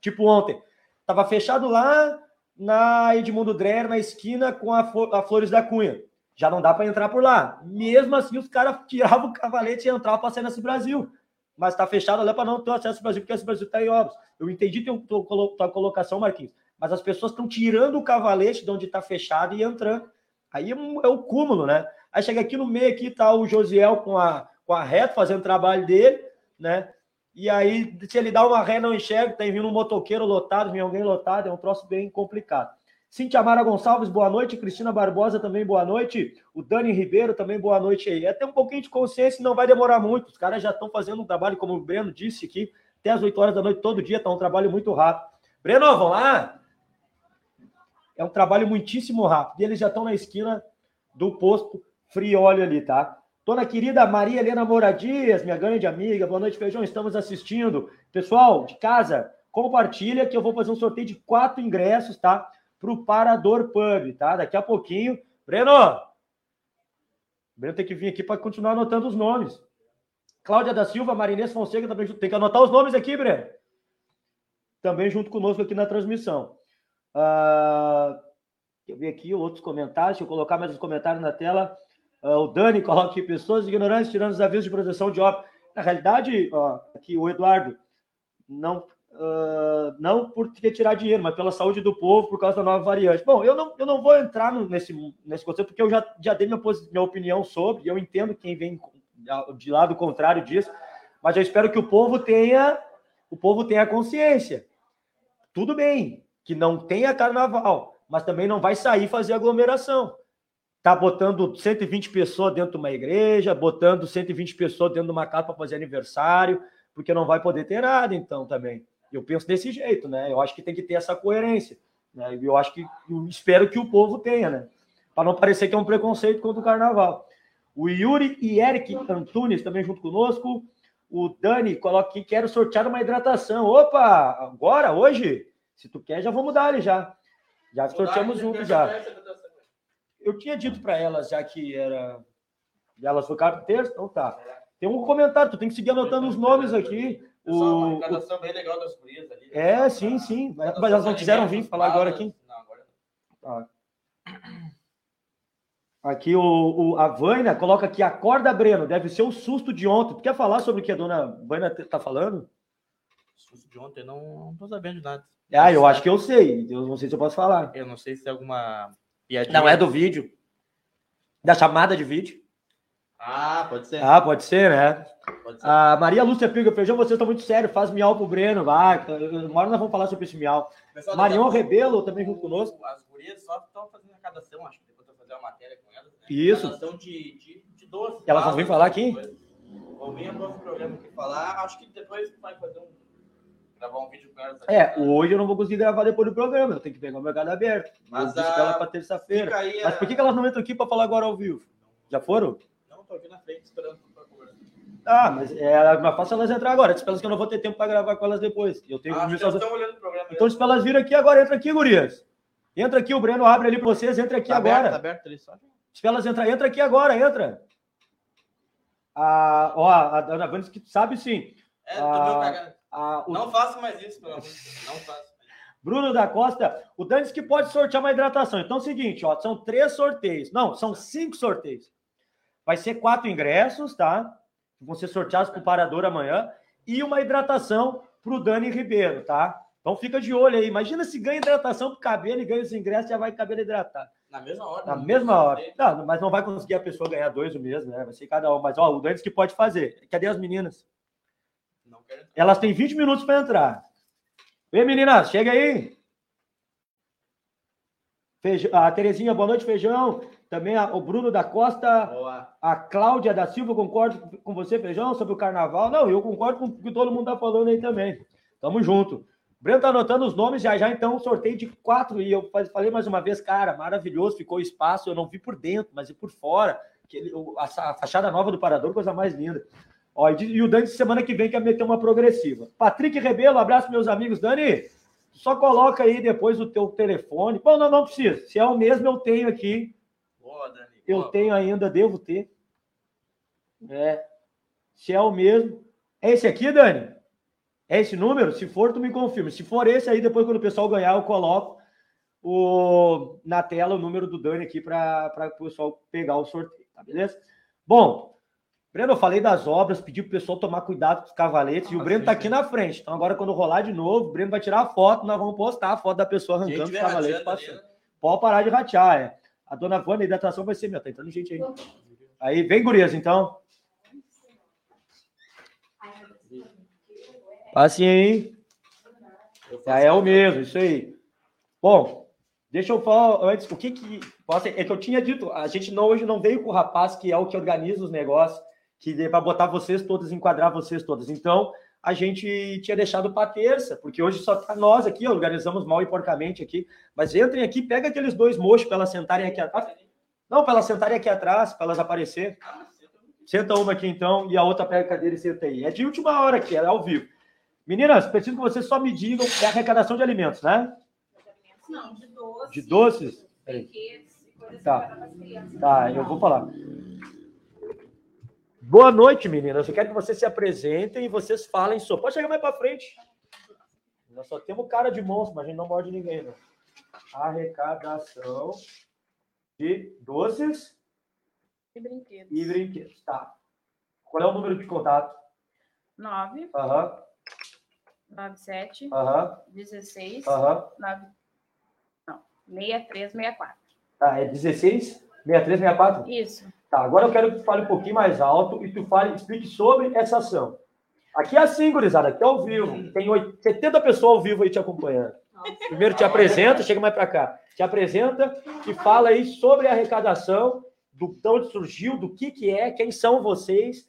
Tipo ontem. Estava fechado lá, na Edmundo Dreher, na esquina com a, a Flores da Cunha. Já não dá para entrar por lá. Mesmo assim, os caras *laughs* tiravam o cavalete e entravam para sair nesse Brasil. Mas está fechado lá para não ter acesso ao Brasil, porque esse Brasil está em obras. Eu entendi tua, tua colocação, Marquinhos. Mas as pessoas estão tirando o cavalete de onde está fechado e entrando. Aí é, é o cúmulo, né? Aí chega aqui no meio, aqui tá o Josiel com a, reta, fazendo o trabalho dele, né? E aí, se ele dá uma ré, não enxerga, tem vindo um motoqueiro lotado, vem alguém lotado, é um troço bem complicado. Cintia Mara Gonçalves, boa noite. Cristina Barbosa, também boa noite. O Dani Ribeiro, também boa noite aí. É ter um pouquinho de consciência não vai demorar muito. Os caras já estão fazendo um trabalho, como o Breno disse aqui, até as 8 horas da noite, todo dia, está um trabalho muito rápido. Breno, vamos lá? É um trabalho muitíssimo rápido. E eles já estão na esquina do posto Frioli ali, tá? Dona querida Maria Helena Moradias, minha grande amiga, boa noite, feijão. Estamos assistindo. Pessoal de casa, compartilha que eu vou fazer um sorteio de quatro ingressos, tá? Para o Parador Pub, tá? Daqui a pouquinho. Breno! Breno tem que vir aqui para continuar anotando os nomes. Cláudia da Silva, Marinês Fonseca também tem que anotar os nomes aqui, Breno. Também junto conosco aqui na transmissão. Uh, eu vi aqui outros comentários, deixa eu colocar mais os comentários na tela. Uh, o Dani coloca aqui, pessoas ignorantes tirando os avisos de proteção de obra. Na realidade, ó, aqui o Eduardo, não, uh, não por ter tirar dinheiro, mas pela saúde do povo, por causa da nova variante. Bom, eu não, eu não vou entrar no, nesse, nesse conceito, porque eu já, já dei minha, minha opinião sobre, e eu entendo quem vem de lado contrário disso, mas eu espero que o povo tenha o povo tenha consciência. Tudo bem que não tenha carnaval, mas também não vai sair fazer aglomeração tá botando 120 pessoas dentro de uma igreja, botando 120 pessoas dentro de uma casa para fazer aniversário, porque não vai poder ter nada, então, também. Eu penso desse jeito, né? Eu acho que tem que ter essa coerência. Né? Eu acho que eu espero que o povo tenha, né? Para não parecer que é um preconceito contra o carnaval. O Yuri e Eric Antunes também junto conosco. O Dani coloca aqui, quero sortear uma hidratação. Opa, agora, hoje? Se tu quer, já vou mudar ali já. Já sorteamos juntos já. Eu tinha dito para elas já que era. Elas ficaram terça, então tá. Tem um comentário, tu tem que seguir anotando os nomes aqui. O, o... bem legal das gurias ali. Né? É, sim, sim. Mas elas não quiseram vir falar agora aqui. Não, agora não. Tá. Aqui o, o, a Vânia coloca aqui, acorda, Breno, deve ser o susto de ontem. Tu quer falar sobre o que a dona Vânia tá falando? Susto de ontem, não, não tô sabendo de nada. Ah, eu acho que eu sei. Eu não sei se eu posso falar. Eu não sei se tem alguma piadinha. Não é do vídeo. Da chamada de vídeo. Ah, pode ser. Ah, pode ser, né? Pode ser. A Maria Lúcia Piga, feijão, vocês estão muito sérios. Faz miau pro Breno, vai. Uma hora nós vamos falar sobre esse miau. Marion Rebelo também junto conosco. As gurias só estão fazendo arrecadação, acho que depois eu fazer uma matéria com elas. Né? Isso. Arrecadação de, de, de doce. Elas vão vir falar aqui? Vão vir no programa aqui falar. Acho que depois vai fazer um gravar um vídeo com elas. É, hoje eu não vou conseguir gravar depois do programa, eu tenho que pegar o mercado aberto. Mas eu disse ela para terça-feira. Mas por que, que elas não entram aqui para falar agora ao vivo? Já foram? Não, tô aqui na frente esperando para conversar. Ah, mas é mais fácil elas entrar agora. Diz que eu não vou ter tempo para gravar com elas depois. Eu tenho ah, que elas estão olhando o programa. Então, se elas virem aqui agora, entra aqui, gurias. Entra aqui, o Breno abre ali para vocês, entra aqui tá agora. Aberto, tá aberto ali só. Se elas entrar, entra aqui agora, entra. Ah, ó, a Ana Vandes que sabe sim. É, ah, ah, o... Não faça mais isso, pelo amor Não faça. Bruno da Costa, o disse que pode sortear uma hidratação. Então é o seguinte, ó, são três sorteios. Não, são cinco sorteios. Vai ser quatro ingressos, tá? Vão ser sorteados para o Parador amanhã. E uma hidratação para o Dani Ribeiro, tá? Então fica de olho aí. Imagina se ganha hidratação para o cabelo e ganha os ingressos, já vai cabelo hidratado. Na mesma hora. Na mesma hora. Não, mas não vai conseguir a pessoa ganhar dois o mesmo, né? Vai ser cada um. Mas ó, o disse que pode fazer. Cadê as meninas? Elas têm 20 minutos para entrar. Vem, meninas, chega aí. Feijão, a Terezinha, boa noite, feijão. Também a, o Bruno da Costa. Boa. A Cláudia da Silva, concordo com você, feijão, sobre o carnaval. Não, eu concordo com o que todo mundo está falando aí também. Tamo junto. Breno tá anotando os nomes já já, então, sorteio de quatro. E eu falei mais uma vez, cara, maravilhoso, ficou espaço. Eu não vi por dentro, mas e por fora. Aquele, a, a fachada nova do Parador, coisa mais linda. Ó, e o Dani semana que vem quer meter uma progressiva. Patrick Rebelo, abraço meus amigos. Dani, só coloca aí depois o teu telefone. Bom, não, não precisa. Se é o mesmo, eu tenho aqui. Boa, Dani. Eu boa, tenho ainda, devo ter. É. Se é o mesmo. É esse aqui, Dani? É esse número? Se for, tu me confirma. Se for esse aí, depois quando o pessoal ganhar, eu coloco o, na tela o número do Dani aqui para o pessoal pegar o sorteio, tá beleza? Bom, Breno, eu falei das obras, pedi pro pessoal tomar cuidado com os cavaletes, ah, e o Breno tá aqui na frente. Então agora, quando rolar de novo, o Breno vai tirar a foto, nós vamos postar a foto da pessoa arrancando os cavaletes passando. Né? Pode parar de ratear, é. A dona Vânia, a hidratação vai ser minha, tá entrando gente aí. Aí, vem, gurias, então. Assim aí. Já é o mesmo, isso aí. Bom, deixa eu falar antes, o que que... É que eu tinha dito, a gente não, hoje não veio com o rapaz que é o que organiza os negócios, que para botar vocês todas, enquadrar vocês todas. Então, a gente tinha deixado para terça, porque hoje só tá nós aqui, organizamos mal e porcamente aqui. Mas entrem aqui, pega aqueles dois mochos para elas sentarem aqui atrás. Não, para elas sentarem aqui atrás, para elas aparecerem. Senta uma aqui então e a outra pega a cadeira e senta aí. É de última hora aqui, é ao vivo. Meninas, preciso que vocês só me digam, é arrecadação de alimentos, né? Não, de doces. De doces? Tá. Tá, eu vou falar. Boa noite, meninas. Eu quero que vocês se apresentem e vocês falem sobre. Pode chegar mais para frente. Nós só temos cara de monstro, mas a gente não morde ninguém, não. Arrecadação de doces e brinquedos. E brinquedos. Tá. Qual é o número de contato? 9. Aham. 97. Aham. 16. Aham. 9. Não. 6364. Tá, é 16? 63, 64? Isso. Tá, agora eu quero que tu fale um pouquinho mais alto e tu fale, explique sobre essa ação. Aqui é assim, gurizada, aqui é ao vivo. Tem 70 pessoas ao vivo aí te acompanhando. Primeiro te apresenta, chega mais para cá. Te apresenta e fala aí sobre a arrecadação, do de onde surgiu, do que que é, quem são vocês.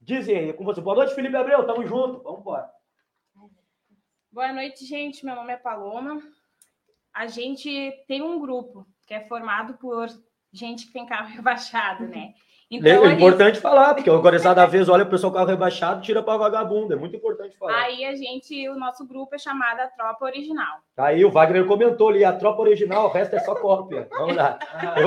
Dizem aí, é com você. Boa noite, Felipe Abreu, tamo junto. Vamos embora. Boa noite, gente. Meu nome é Paloma. A gente tem um grupo que é formado por gente que tem carro *laughs* rebaixado, né? Então, é importante falar, porque agora da vez olha o pessoal carro rebaixado, tira para vagabundo. É muito importante falar. Aí a gente, o nosso grupo é chamado a Tropa Original. Aí o Wagner comentou ali, a Tropa Original, o resto é só cópia. *laughs* Vamos lá.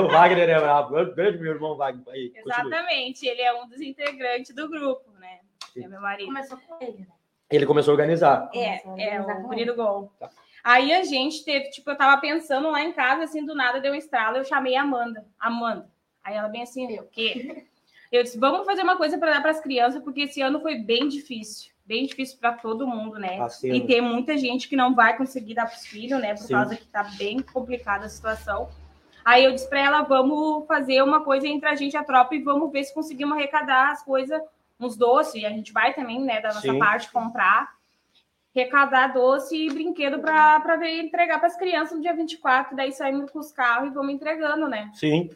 o Wagner é bravo. Grande meu irmão Wagner. Aí, Exatamente, continue. ele é um dos integrantes do grupo, né? É meu marido. Começou com ele, né? Ele começou a organizar. É, é o Guri do Gol. Tá. Aí a gente teve, tipo, eu tava pensando lá em casa, assim, do nada deu um estralo, eu chamei a Amanda. Amanda Aí ela bem assim, o quê? Eu disse, vamos fazer uma coisa para dar para as crianças, porque esse ano foi bem difícil, bem difícil para todo mundo, né? Assim, e tem muita gente que não vai conseguir dar para os filhos, né? Por sim. causa que tá bem complicada a situação. Aí eu disse para ela, vamos fazer uma coisa entre a gente a tropa e vamos ver se conseguimos arrecadar as coisas, uns doces, e a gente vai também, né, da nossa sim. parte comprar arrecadar doce e brinquedo para ver entregar para as crianças no dia 24, daí saímos com os carros e vamos entregando, né? Sim.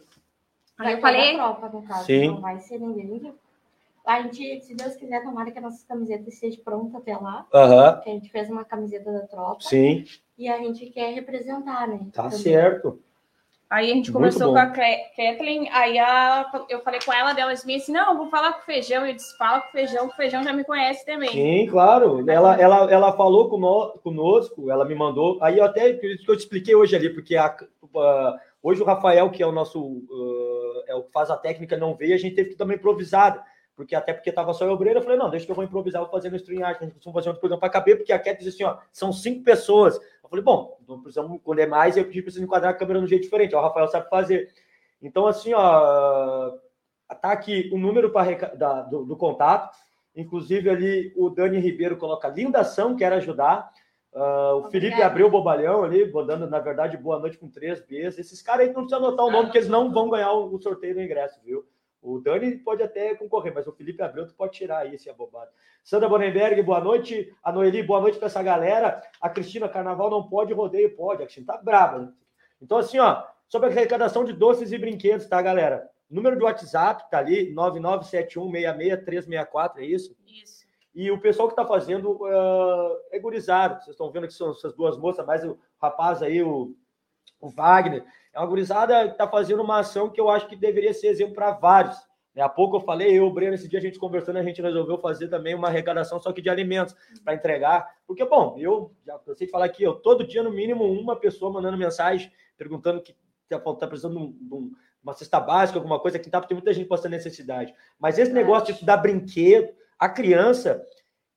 Aí eu falei. Tropa, no caso, Sim. Não vai ser ninguém. A gente, se Deus quiser, tomara que a nossa camiseta esteja pronta até lá. Uhum. Que a gente fez uma camiseta da tropa. Sim. E a gente quer representar, né? Tá também. certo. Aí a gente conversou com a Kathleen, aí a, eu falei com ela, dela disse assim, não, vou falar com o Feijão. Eu disse, fala com o Feijão, que o Feijão já me conhece também. Sim, claro. Ela, ela, ela falou conosco, ela me mandou, aí eu até, que eu te expliquei hoje ali, porque a, a Hoje o Rafael, que é o nosso uh, é o que faz a técnica, não veio, a gente teve que também improvisar, porque até porque estava só o obreiro, eu falei, não, deixa que eu vou improvisar, vou fazer no StreamYard, a gente costuma fazer um programa para caber, porque a Cat disse assim, ó, são cinco pessoas. Eu falei, bom, não precisamos, quando é mais, eu pedi para enquadrar a câmera de um jeito diferente, ó, o Rafael sabe fazer. Então, assim, ó, tá aqui o número para do, do contato, inclusive ali o Dani Ribeiro coloca linda ação, quer ajudar. Uh, o Felipe abriu o bobalhão ali, dando, na verdade, boa noite com três Bs. Esses caras aí não precisa anotar o nome, porque eles não vão ganhar o, sorteio do ingresso, viu? O Dani pode até concorrer, mas o Felipe Abreu, tu pode tirar aí esse abobado. Sandra Bonenberg, boa noite. A Noeli, boa noite para essa galera. A Cristina, carnaval não pode, rodeio pode. A Cristina tá brava. Né? Então, assim, ó, sobre a arrecadação de doces e brinquedos, tá, galera? Número de WhatsApp tá ali, 997166364, é isso? Isso. E o pessoal que está fazendo uh, é gurizado. Vocês estão vendo que são essas duas moças, mais o rapaz aí, o, o Wagner. É uma gurizada que está fazendo uma ação que eu acho que deveria ser exemplo para vários. Né? Há pouco eu falei, eu, o Breno, esse dia a gente conversando, a gente resolveu fazer também uma arrecadação, só que de alimentos, para entregar. Porque, bom, eu já cansei de falar aqui, eu todo dia, no mínimo, uma pessoa mandando mensagem, perguntando que está tá precisando de, um, de uma cesta básica, alguma coisa que tá, porque tem muita gente postando necessidade. Mas esse negócio de dar brinquedo, a criança,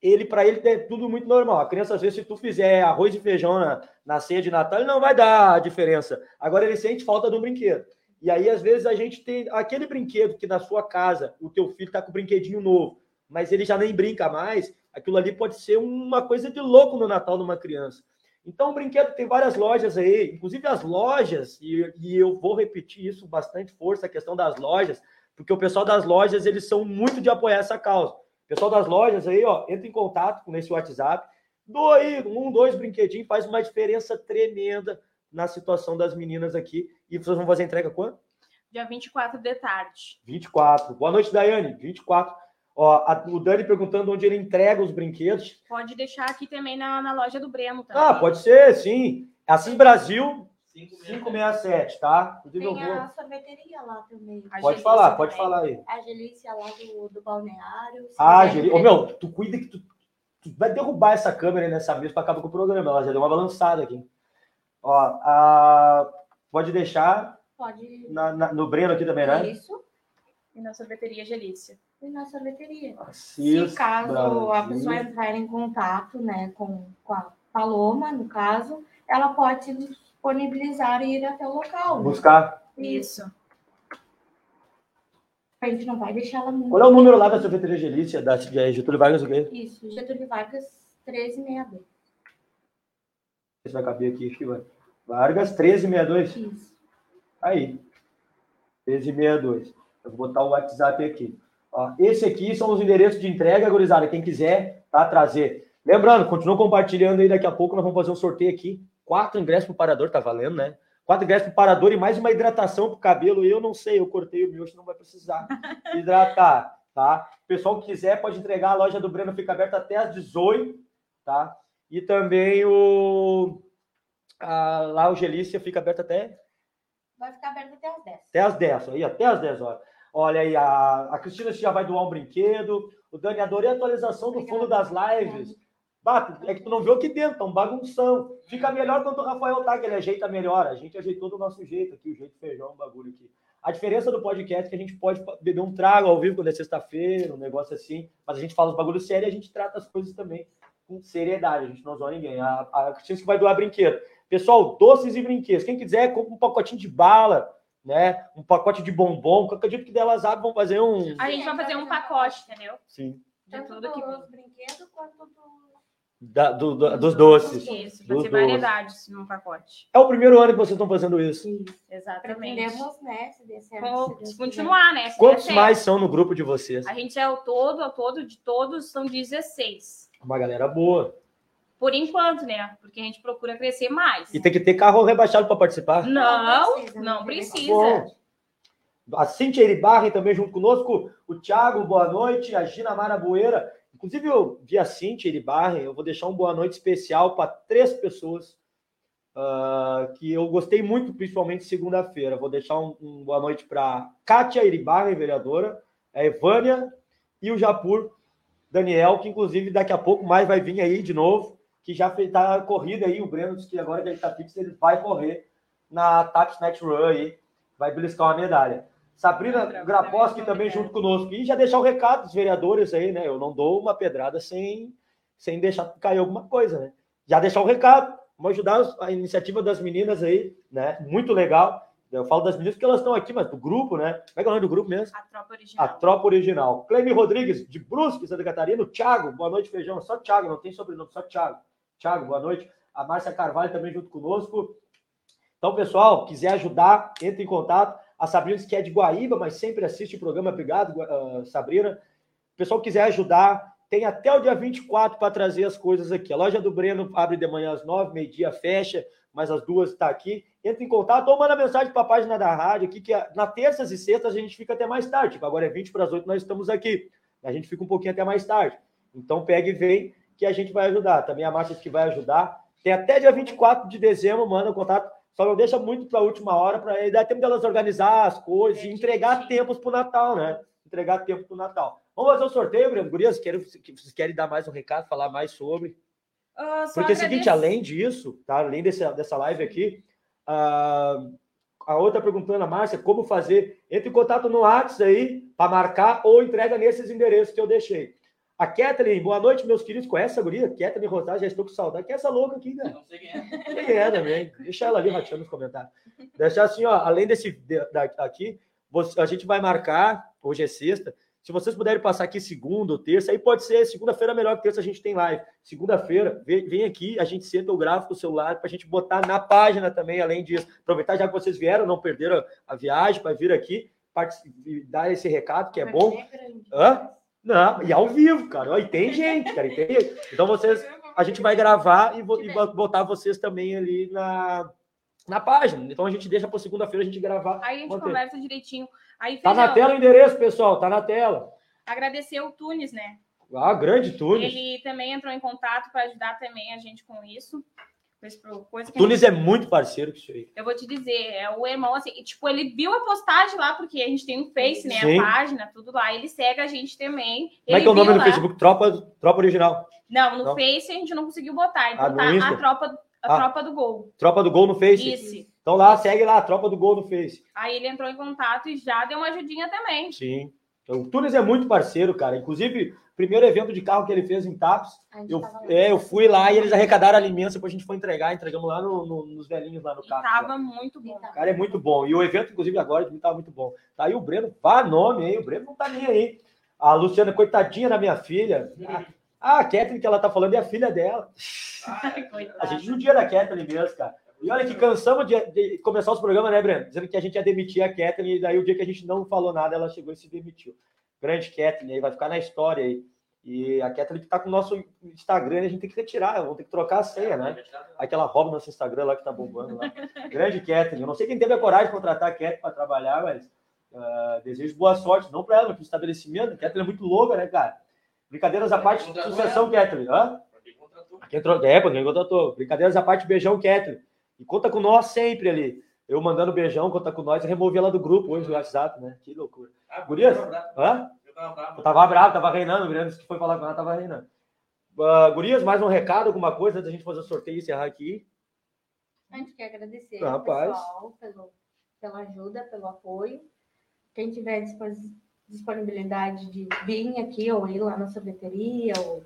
ele para ele é tudo muito normal. A criança, às vezes, se tu fizer arroz e feijão na, na ceia de Natal, não vai dar diferença. Agora ele sente falta de um brinquedo. E aí, às vezes, a gente tem aquele brinquedo que na sua casa o teu filho está com um brinquedinho novo, mas ele já nem brinca mais, aquilo ali pode ser uma coisa de louco no Natal de uma criança. Então, o brinquedo tem várias lojas aí, inclusive as lojas, e, e eu vou repetir isso bastante força, a questão das lojas, porque o pessoal das lojas, eles são muito de apoiar essa causa. Pessoal das lojas aí, ó, entra em contato com esse WhatsApp. Doe um, dois brinquedinhos, faz uma diferença tremenda na situação das meninas aqui. E vocês vão fazer entrega quando? Dia 24 de tarde. 24. Boa noite, Daiane. 24. Ó, a, o Dani perguntando onde ele entrega os brinquedos. Pode deixar aqui também na, na loja do Breno. Também. Ah, pode ser, sim. Assim Brasil, 567, tá? Inclusive, Tem a sorveteria lá também. A pode falar, pode também. falar aí. A Gelícia lá do, do balneário. Ah, Gelícia. Ô, meu, tu cuida que tu, tu, vai derrubar essa câmera nessa mesa para acabar com o programa. Ela já deu uma balançada aqui. Ó, a... pode deixar. Pode. Na, na, no Breno aqui também, né? Isso. E na sorveteria Gelícia. E na sorveteria. Assis, Se caso Brasil. a pessoa entrar em contato, né, com, com a Paloma, no caso, ela pode disponibilizar e ir até o local. Né? Buscar. Isso. A gente não vai deixar ela muito. Qual é o número lá da sorveteria Gelícia, da Getúlio Vargas o quê? Isso, Getúlio Vargas 1362. Esse vai caber aqui, acho que vai. Vargas 1362? Isso. Aí. 1362. Eu vou botar o WhatsApp aqui. Ó, esse aqui são os endereços de entrega, gurizada. Quem quiser, tá? Trazer. Lembrando, continua compartilhando aí. Daqui a pouco nós vamos fazer um sorteio aqui Quatro ingressos pro parador, tá valendo, né? Quatro ingressos pro parador e mais uma hidratação pro cabelo. Eu não sei, eu cortei o meu, não vai precisar *laughs* hidratar, tá? O pessoal que quiser pode entregar, a loja do Breno fica aberta até às 18, tá? E também o. a- lá o Gelícia fica aberto até, Vai ficar aberto até as 10. até as 10, aí, até as 10 horas. Olha aí, a, a Cristina já vai doar um brinquedo. O Dani, adorei a atualização do fundo das lives. Bah, é que tu não viu aqui dentro, tá um bagunção. Fica melhor quando o Rafael tá, que ele ajeita melhor. A gente ajeitou do nosso jeito aqui, o jeito feijão, o bagulho aqui. A diferença do podcast é que a gente pode beber um trago ao vivo quando é sexta-feira, um negócio assim, mas a gente fala os bagulhos sérios e a gente trata as coisas também com seriedade, a gente não zoa ninguém. A, a Cristina que vai doar brinquedo. Pessoal, doces e brinquedos. Quem quiser, compra um pacotinho de bala, né? Um pacote de bombom. Qualquer dia que delas abrem, vão fazer um. A gente vai fazer um pacote, entendeu? Sim. De Tanto tudo que dos brinquedos quanto do. Da- do- do- dos doces. Isso, Dos vai ter doces. variedades num pacote. É o primeiro ano que vocês estão fazendo isso. Exatamente. Pretendemos, né? Se continuar, né? Se Quantos mais são no grupo de vocês? A gente é o todo, ao todo de todos são 16. Uma galera boa. Por enquanto, né? Porque a gente procura crescer mais. E tem que ter carro rebaixado para participar. Não, precisa, não precisa. Bom. A Cintia Iribarren também junto conosco. O Thiago, boa noite. A Gina Mara Boeira. Inclusive, eu vi a Cintia Iribarren. Eu vou deixar um boa noite especial para três pessoas ah, que eu gostei muito, principalmente segunda-feira. Vou deixar um, um boa noite para Kátia Iribarren, vereadora, a Evânia e o Japur Daniel, que inclusive daqui a pouco mais vai vir aí de novo, que já está a corrida aí. O Breno disse que agora que ele está fixo, ele vai correr na Taps Net Run aí, vai beliscar uma medalha. Sabrina Graposki também não. junto conosco. E já deixar o recado dos vereadores aí, né? Eu não dou uma pedrada sem, sem deixar cair alguma coisa, né? Já deixar o recado. Vamos ajudar a iniciativa das meninas aí, né? Muito legal. Eu falo das meninas porque elas estão aqui, mas do grupo, né? Como é que é o nome do grupo mesmo? A tropa A original. tropa original. Cleme Rodrigues, de Brusque, Santa Catarina. O Thiago, boa noite, feijão. Só Thiago, não tem sobrenome, só Thiago. Thiago, boa noite. A Márcia Carvalho também junto conosco. Então, pessoal, quiser ajudar, entre em contato. A Sabrina que é de Guaíba, mas sempre assiste o programa. Obrigado, ah, Sabrina. O pessoal quiser ajudar, tem até o dia 24 para trazer as coisas aqui. A loja do Breno abre de manhã às 9, meio-dia fecha, mas às duas está aqui. Entre em contato ou manda mensagem para a página da rádio aqui, que na terças e sextas a gente fica até mais tarde. Tipo, agora é 20 para as 8, nós estamos aqui. A gente fica um pouquinho até mais tarde. Então pega e vem que a gente vai ajudar. Também a Márcia que vai ajudar. Tem até dia 24 de dezembro, manda contato. Só não deixa muito para a última hora, para dar tempo delas organizar as coisas e entregar tempos para o Natal, né? Entregar tempo para o Natal. Vamos fazer o sorteio, Breno. Gurias, querem, vocês querem dar mais um recado, falar mais sobre? Só Porque é o seguinte, além disso, tá? além desse, dessa live aqui, ah, a outra perguntando a Márcia como fazer. Entre em contato no WhatsApp aí para marcar ou entrega nesses endereços que eu deixei. A Kathleen, boa noite, meus queridos. Conhece a guria? Kathleen Rosário, já estou com saudade. Quem é essa louca aqui, cara? Não sei quem é. Quem é também? Deixa ela ali rateando nos comentários. Deixar assim, ó, além desse aqui, a gente vai marcar, hoje é sexta, se vocês puderem passar aqui segunda ou terça, aí pode ser segunda-feira melhor que terça a gente tem live. Segunda-feira, vem, vem aqui, a gente senta o gráfico do celular para a gente botar na página também, além disso. Aproveitar já que vocês vieram, não perderam a viagem para vir aqui, e dar esse recado que é bom. Hã? Não, e ao vivo, cara. E tem gente, cara. e tem gente. Então vocês, a gente vai gravar e, e bo- botar vocês também ali na, na página. Então a gente deixa para segunda-feira a gente gravar. Aí a gente Manter. conversa direitinho. Aí, Tá na tela o endereço, pessoal. Tá na tela. agradecer o Tunes, né? Ah, grande Tunis. Ele também entrou em contato para ajudar também a gente com isso. Coisa que Tunis é muito parceiro com isso aí. Eu vou te dizer, é o irmão, assim, tipo, ele viu a postagem lá, porque a gente tem um Face, né? Sim. A página, tudo lá. Ele segue a gente também. Como é que é o nome viu no lá. Facebook? Tropa, Tropa Original. Não, no Não? Face a gente não conseguiu botar. Então Ah, tá Insta? a tropa, a Ah. tropa do gol. Tropa do Gol no Face. Isso. Então lá, segue lá, Tropa do Gol no Face. Aí ele entrou em contato e já deu uma ajudinha também. Sim. Então, o Tunis é muito parceiro, cara. Inclusive, primeiro evento de carro que ele fez em Tapos, Eu, é, eu fui lá e eles arrecadaram alimentos, depois a gente foi entregar, entregamos lá no- no- nos velhinhos lá no E carro. tava muito bom. O cara é muito bom. E o evento, inclusive, agora estava muito bom. Tá aí o Breno, vá nome aí, o Breno não tá nem aí. A Luciana, coitadinha da minha filha. Ah, a Kathleen, que ela tá falando, é a filha dela. *laughs* Ai. A gente judia da Kathleen mesmo, cara. E olha que cansamos de, de começar os programas, né, Breno? Dizendo que a gente ia demitir a Kathleen, e daí o dia que a gente não falou nada, ela chegou e se demitiu. Grande Kathleen aí, vai ficar na história aí. E a Kathleen que tá com o nosso Instagram, a gente tem que retirar, vamos ter que trocar a senha, né? Aquela rouba nosso Instagram lá que tá bombando lá. *laughs* Grande Kathleen. Eu não sei quem teve a coragem de contratar a Kathleen para trabalhar, mas ah, desejo boa sorte. Não para ela, mas para o estabelecimento. A Kathleen é muito louca, né, cara? Brincadeiras à parte, sucessão, Kathleen. Hã? Quem entrou, é, quem contratou. Brincadeiras à parte, beijão, Kathleen. E conta com nós sempre ali. Eu mandando beijão, conta com nós. Eu removi ela do grupo hoje do WhatsApp, né? Que loucura. Ah, Gurias? eu tava bravo. Hã? Eu tava bravo. Eu tava bravo, tava reinando. O Grêmio que foi falar com ela, tava reinando. Ah, Gurias, mais um recado, alguma coisa antes da gente fazer o sorteio e encerrar aqui? A gente quer agradecer Ah, ao rapaz. pessoal pelo, pela ajuda, pelo apoio. Quem tiver disponibilidade de vir aqui ou ir lá na sorveteria ou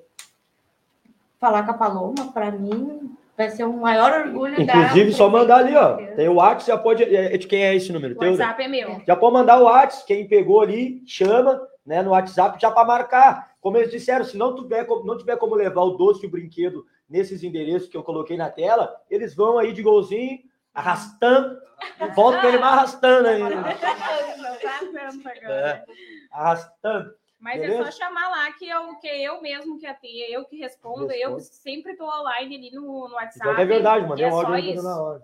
falar com a Paloma, para mim vai ser um maior orgulho Inclusive, só mandar ali, ó. Tem o WhatsApp, já pode. é, De quem é esse número? O Teu, né? WhatsApp é meu. Já pode mandar o WhatsApp, quem pegou ali, chama, né, no WhatsApp já para marcar. Como eles disseram, se não tiver, como- não tiver como levar o doce e o brinquedo nesses endereços que eu coloquei na tela, eles vão aí de golzinho, arrastando, volta com ele mais arrastando aí. *laughs* É, arrastando. Mas é Beleza? só chamar lá que eu, que eu mesmo que atendo, eu que respondo, eu que sempre tô online ali no, no WhatsApp. Então é verdade, mandei é um só áudio isso. na hora.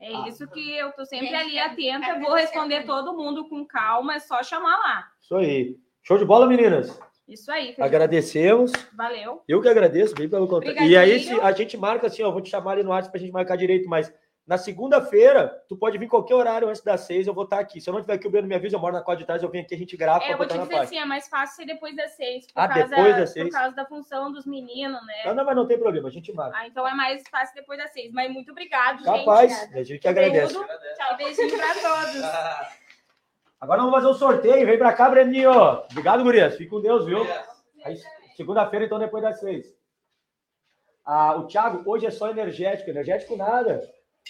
É Ah. isso que eu tô sempre ali atenta, vou responder todo mundo com calma, é só chamar lá. Isso aí. Show de bola, meninas. Isso aí, Feijão. Agradecemos. valeu. Eu que agradeço, bem pelo contato. E aí, se a gente marca assim, ó, vou te chamar ali no WhatsApp pra gente marcar direito, mas na segunda-feira, tu pode vir qualquer horário antes das seis, eu vou estar aqui. Se eu não tiver aqui, o Breno me avisa, eu moro na quadra de trás, eu venho aqui, a gente grava É, eu vou te dizer assim, é mais fácil ser depois das seis, por, Ah, causa, depois das seis? por causa da função dos meninos, né? Não, não, mas não tem problema, a gente marca. Ah, então é mais fácil depois das seis. Mas muito obrigado, Capaz, gente. a gente que agradece. Tudo. Tchau, beijinho pra todos. Ah, *laughs* Agora vamos fazer um sorteio, vem pra cá, Breninho. Obrigado, Gurias. Fique com Deus, viu? Segunda-feira, então, depois das seis. Ah, o Thiago, hoje é só energético, energético nada.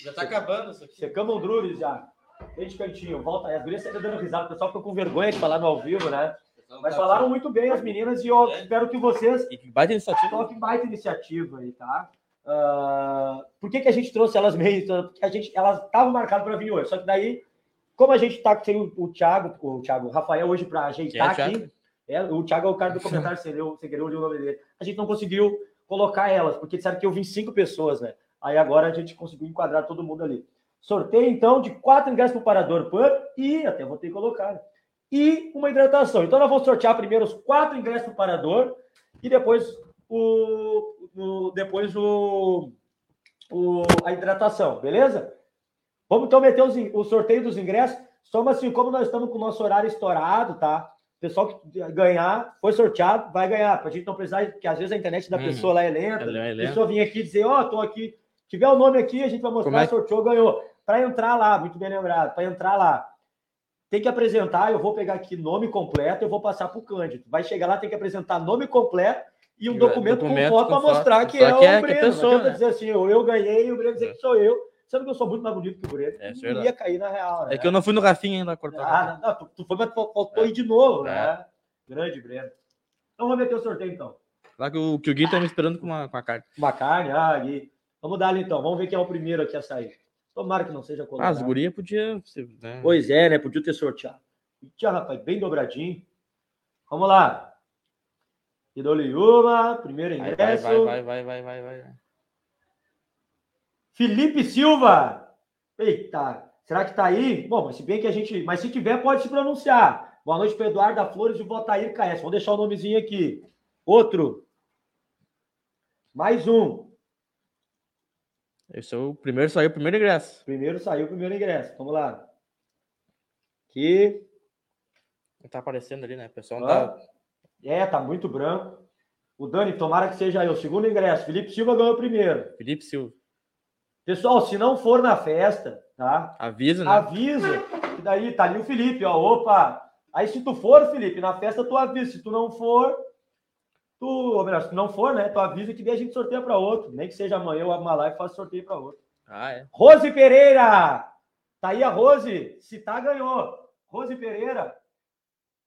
Já tá acabando isso aqui. Secamos um Drures já. Vem de cantinho, volta aí. As gurias sempre dando risada, o pessoal ficou com vergonha de falar no ao vivo, né? Mas falaram muito bem as meninas e eu espero que vocês E que baita iniciativa. toquem baita iniciativa aí, tá? Ah, por que, que a gente trouxe elas meio? Porque a gente, elas estavam marcadas para vir hoje, só que daí, como a gente tá sem o, o Thiago, o Thiago, o Rafael hoje para ajeitar é aqui, é, o Thiago é o cara do comentário, *laughs* você leu, você queria o nome dele. A gente não conseguiu colocar elas, porque disseram que eu vim cinco pessoas, né? Aí agora a gente conseguiu enquadrar todo mundo ali. Sorteio, então, de quatro ingressos para o Parador Pub e, até vou ter que colocar, e uma hidratação. Então, nós vamos sortear primeiro os quatro ingressos para o Parador e depois o, o- depois o, o- a hidratação, beleza? Vamos então meter os o sorteio dos ingressos. Só assim, como nós estamos com o nosso horário estourado, tá? O pessoal que ganhar, foi sorteado, vai ganhar. Pra gente não precisar, porque às vezes a internet da Uhum. pessoa lá é lenta. Ela é A lenta. pessoa vinha aqui dizer, ó, tô aqui. Tiver o nome aqui, a gente vai mostrar, é sorteou, ganhou. Para entrar lá, muito bem lembrado, para entrar lá, tem que apresentar, eu vou pegar aqui nome completo, eu vou passar para o Cândido. Vai chegar lá, tem que apresentar nome completo e um E, documento, documento com foto para mostrar que é que é o é Breno. pessoa, não adianta né? dizer assim, eu, eu ganhei e o Breno dizer que sou eu. Sendo que eu sou muito mais bonito que o Breno. É, é não verdade. ia cair na real, né? É que eu não fui no Rafinha ainda cortar. Ah, não, tu, tu foi, mas faltou ir de novo, É. né? Grande Breno. Então vamos meter o sorteio então. Lá que o, que o Gui tá me esperando com uma, com a carta. Uma carne, ah, Gui. Vamos dar ali então. Vamos ver quem é o primeiro aqui a sair. Tomara que não seja Ah, colorado. as gurias podiam. ser, Né? Pois é, né? Podia ter sorteado. Tinha, rapaz, bem dobradinho. Vamos lá. E dou-lhe uma, primeiro Vai, vai, ingresso. vai, vai, vai, vai, vai, vai. Felipe Silva. Eita, será que tá aí? Bom, mas se bem que a gente. Mas se tiver, pode se pronunciar. Boa noite para Eduardo da Flores e o Botair KS. Vamos deixar o nomezinho aqui. Outro. Mais um. Esse é o primeiro, saiu o primeiro ingresso. Primeiro saiu o primeiro ingresso. Vamos lá. Aqui. Tá aparecendo ali, né? O pessoal tá. É, tá muito branco. O Dani, tomara que seja aí o segundo ingresso. Felipe Silva ganhou o primeiro. Felipe Silva. Pessoal, se não for na festa, tá? Avisa, né? Avisa. Que daí tá ali o Felipe, ó. Opa! Aí se tu for, Felipe, na festa tu avisa. Se tu não for, tu, melhor, se não for, né? Tu avisa que daí a gente sorteia para outro. Nem que seja amanhã eu abro uma live e faço sorteio para outro. Ah, é. Rose Pereira! Tá aí a Rose. Se tá, ganhou. Rose Pereira.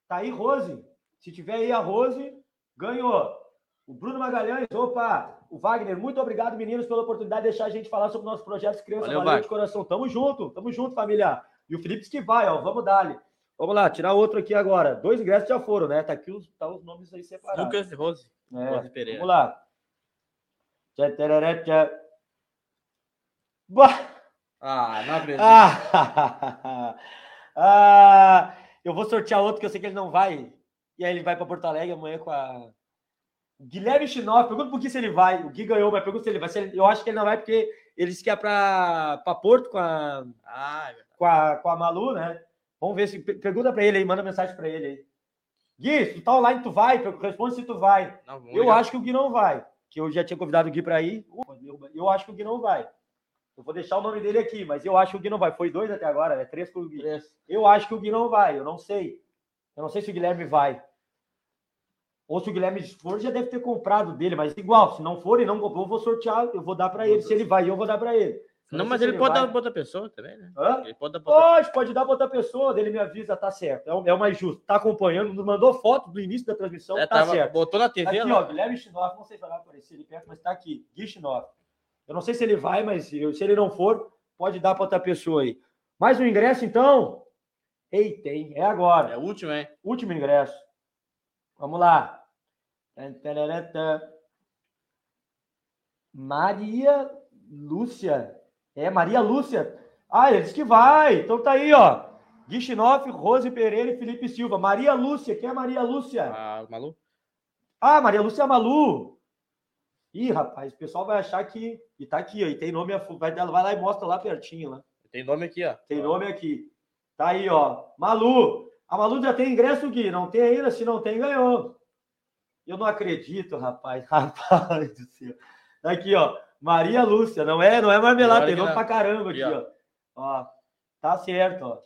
Tá aí, Rose. Se tiver aí a Rose, ganhou. O Bruno Magalhães, opa! O Wagner, muito obrigado, meninos, pela oportunidade de deixar a gente falar sobre nossos projetos criança. Valeu, Valeu, de coração. Tamo junto, tamo junto, família. E o Felipe que vai, ó. Vamos dar ali. Vamos lá, tirar outro aqui agora. Dois ingressos já foram, né? Tá aqui os, tá os nomes aí separados. Lucas e Rose. É, Rose Pereira. Vamos lá. Tchá, tchá. Bah! Ah, não acredito. Ah, *laughs* ah, eu vou sortear outro que eu sei que ele não vai. E aí ele vai para Porto Alegre amanhã com a, Guilherme Chinoff, pergunta por que se ele vai. O Gui ganhou, mas pergunta se ele vai. Se ele- eu acho que ele não vai porque ele disse que é pra, pra Porto com a, Ah, é com, a, com a Malu, né? Vamos ver se. per- Pergunta pra ele aí, manda mensagem pra ele aí. Gui, se tu tá online, tu vai? Responde se tu vai. Não, Eu ligar. acho que o Gui não vai. Que eu já tinha convidado o Gui para ir. Eu acho que o Gui não vai. Eu vou deixar o nome dele aqui, mas eu acho que o Gui não vai. Foi dois até agora, né? Três com o Gui. Eu acho que o Gui não vai. Eu não sei. Eu não sei se o Guilherme vai. Ou se o Guilherme for, já deve ter comprado dele, mas igual, se não for e não comprou, eu vou sortear, eu vou dar para ele. Se ele vai, eu vou dar para ele. Não, mas ele pode vai. dar pra outra pessoa também, né? Hã? Ele pode dar pra outra Pode, pode dar para outra pessoa, dele me avisa, tá certo. É o, é o mais justo. Tá acompanhando, nos mandou foto do início da transmissão, É, tá tava- certo. botou na TV Aqui, lá. ó, Guilherme Schnoff, não sei se vai aparecer ele perto, mas tá aqui, Gui. Eu não sei se ele vai, mas se ele não for, pode dar para outra pessoa aí. Mais um ingresso, então? Eita, hein? É agora. É o último, hein? Último ingresso. Vamos lá. Maria Lúcia. É, Maria Lúcia. Ah, ele disse que vai. Então tá aí, ó. Gui Schnoff, Rose Pereira e Felipe Silva. Maria Lúcia. Quem é Maria Lúcia? Ah, Malu. Ah, Maria Lúcia Malu. Ih, rapaz, o pessoal vai achar que. E tá aqui, ó. E tem nome. Vai, vai lá e mostra lá pertinho. Lá. Tem nome aqui, ó. Tem nome aqui. Tá aí, ó. Malu. A Malu já tem ingresso, Gui. Não tem ainda? Se não tem, ganhou. Eu não acredito, rapaz. *laughs* Rapaz do céu. Aqui, ó. Maria Lúcia. Não é, não é marmelada. Tem nome pra caramba aqui, ó. Ó. Tá certo, ó.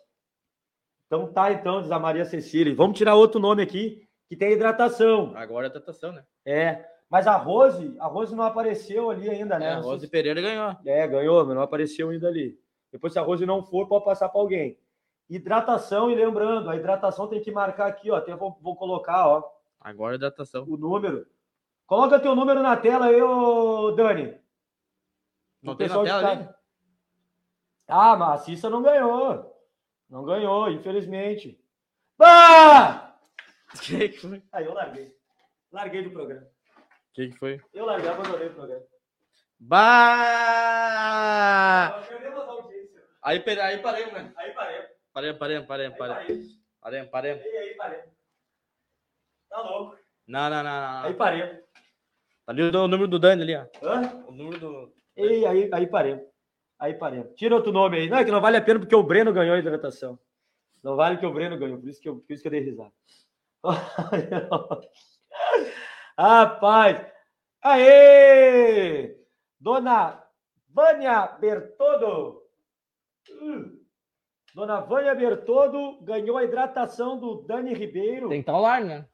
Então tá, então, diz a Maria Cecília. Vamos tirar outro nome aqui, que tem hidratação. Agora é a tentação, né? É. Mas a Rose, a Rose não apareceu ali ainda, né? É, a Rose se- Pereira ganhou. é, ganhou, mas não apareceu ainda ali. Depois, se a Rose não for, pode passar para alguém. Hidratação, e lembrando, a hidratação tem que marcar aqui, ó. Até vou, vou colocar, ó, Agora é datação. o número. Coloca teu número na tela aí, ô Dani. Não O tem na tela casa. ali? Ah, mas a Cissa não ganhou. Não ganhou, infelizmente. Foi? Aí eu larguei. Larguei do programa. Que que foi? Eu larguei, abandonei o programa. Bah! Aí, aí paremos, né? Aí parei. Paremos, paremos, paremos, Aí paremos. parei. Paremos, paremos. E aí parei. Tá louco. Não, não, não, não. Aí parei. Ali o o número do Dani ali, ó. Hã? O número do. E aí, aí parei. Aí parei. Tira outro nome aí. Não, é que não vale a pena porque o Breno ganhou a hidratação. Não vale que o Breno ganhou, por isso que eu, por isso que eu dei risada. *laughs* Rapaz! Aê! Dona Vânia Bertodo! Hum. Dona Vânia Bertodo ganhou a hidratação do Dani Ribeiro. Tem que estar online, né?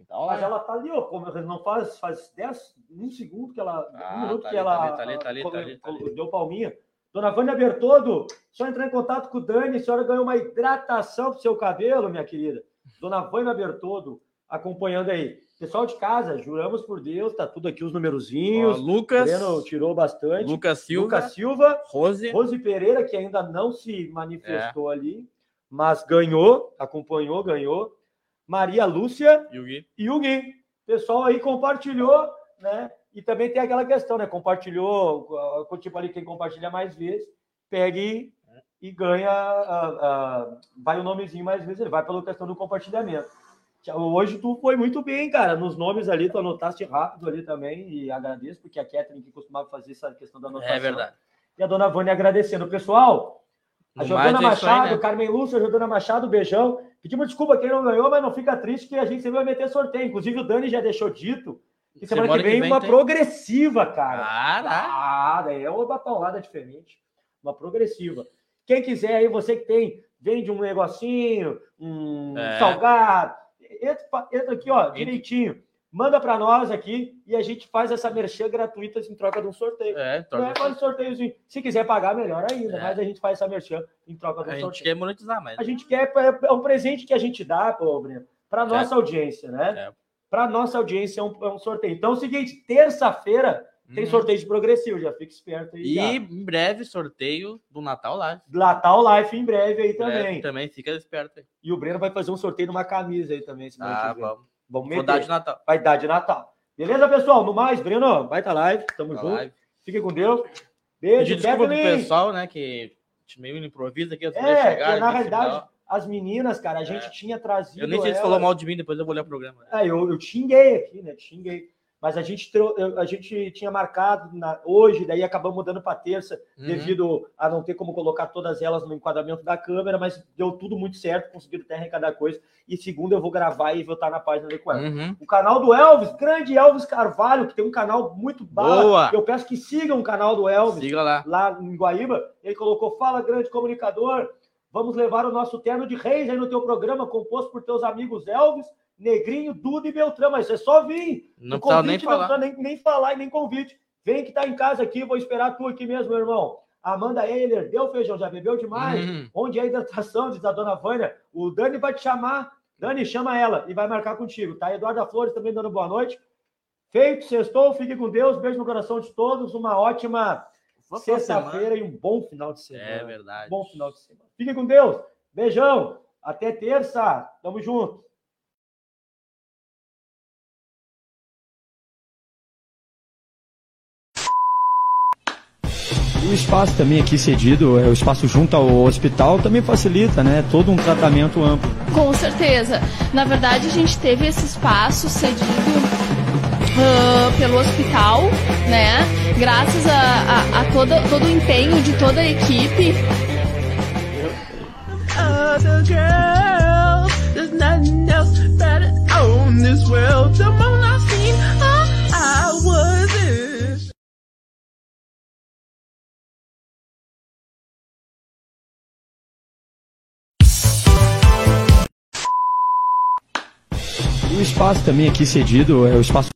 Estar Mas online. ela tá ali, ó. Como não faz, faz 10, um segundo que ela. Ah, um minuto tá que ali, ela. tá ali, tá ali, tá ali, tá colo- ali. Deu palminha. Dona Vânia Bertodo, só entrar em contato com o Dani, a senhora ganhou uma hidratação pro seu cabelo, minha querida. Dona Vânia Bertodo, acompanhando aí. Pessoal de casa, juramos por Deus, tá tudo aqui os Ó, numerozinhos. Lucas. Breno tirou bastante. Lucas Silva. Lucas Silva, Rose. Rose Pereira, que ainda não se manifestou ali, mas ganhou, acompanhou, ganhou. Maria Lúcia, E o Gui. e o Gui. Pessoal aí compartilhou, né? E também tem aquela questão, né? Compartilhou, tipo ali, quem compartilha mais vezes, pega e, e ganha, ah, ah, vai o nomezinho mais vezes, ele vai pela questão do compartilhamento. Hoje tu foi muito bem, cara, nos nomes ali, tu anotaste rápido ali também, e agradeço, porque a Catherine que costumava fazer essa questão da anotação. É verdade. E a dona Vânia agradecendo. Pessoal, a Jordana é isso aí, Machado, né? Carmen Lúcia, Jordana Machado, beijão. Pedimos desculpa quem não ganhou, mas não fica triste que a gente sempre vai meter sorteio. Inclusive o Dani já deixou dito que semana, Semana que vem, que vem uma tem. progressiva, cara. Caraca. Ah, daí é uma paulada diferente. Uma progressiva. Quem quiser aí, você que tem, vende um negocinho, um É. salgado, entra, entra aqui, ó, direitinho. Manda para nós aqui e a gente faz essa merchan gratuita em troca de um sorteio. É, Não torna- é quase sorteiozinho. Se quiser pagar, melhor ainda. É. Mas a gente faz essa merchan em troca do a gente sorteio. quer monetizar, mas. A gente quer, é um presente que a gente dá, pô, Breno, para nossa audiência, né? É. Para nossa audiência é um, é um sorteio. Então é o seguinte, terça-feira tem Uhum. sorteio de progressivo, já fica esperto aí. E já. em breve, sorteio do Natal lá. Natal Life em breve aí também. também fica esperto aí. E o Breno vai fazer um sorteio de uma camisa aí também. semana Ah, vem. Vamos. Vamos Vou dar meter. de Natal. Vai dar de Natal. Beleza, pessoal? No mais, Breno, vai estar live. Tamo Tá junto. live. Fique com Deus. Beijo, desculpa pro Kathleen. pessoal, né? Que meio improviso aqui. É, antes de chegar, na realidade, as meninas, cara, a gente É. tinha trazido. Eu nem sei se falou mal de mim, depois eu vou olhar o programa. É, eu, eu xinguei aqui, né? Xinguei. Mas a gente, a gente tinha marcado na- hoje, daí acabamos mudando para terça, Uhum. devido a não ter como colocar todas elas no enquadramento da câmera, mas deu tudo muito certo, conseguiram até arrecadar coisa. E segunda eu vou gravar e vou estar na página do Equador. Uhum. O canal do Elvis, grande Elvis Carvalho, que tem um canal muito bala. Boa! Eu peço que sigam o canal do Elvis Siga lá. lá em Guaíba. Ele colocou: Fala, grande comunicador. Vamos levar o nosso terno de reis aí no teu programa, composto por teus amigos Elvis, Negrinho, Duda e Beltrão. Mas é só vir. Não O precisava nem convite Não falar. precisa nem, nem falar e nem convite. Vem que tá em casa aqui, vou esperar tu aqui mesmo, meu irmão. Amanda Eiler, deu feijão, já bebeu demais? Uhum. Onde é a hidratação, diz a dona Vânia. O Dani vai te chamar. Dani, chama ela e vai marcar contigo, tá? Eduarda Flores também dando boa noite. Feito, sextou, fique com Deus, beijo no coração de todos, uma ótima sexta-feira e um bom final de semana. É verdade. Bom final de semana. Fique com Deus. Beijão. Até terça. Tamo junto. O espaço também aqui cedido, é o espaço junto ao hospital, também facilita, né? Todo um tratamento amplo. Com certeza. Na verdade, a gente teve esse espaço cedido ah, pelo hospital, né? Graças a, a- a toda- todo o empenho de toda a equipe. other girls. There's nothing else better on this world. O espaço também aqui cedido, é o espaço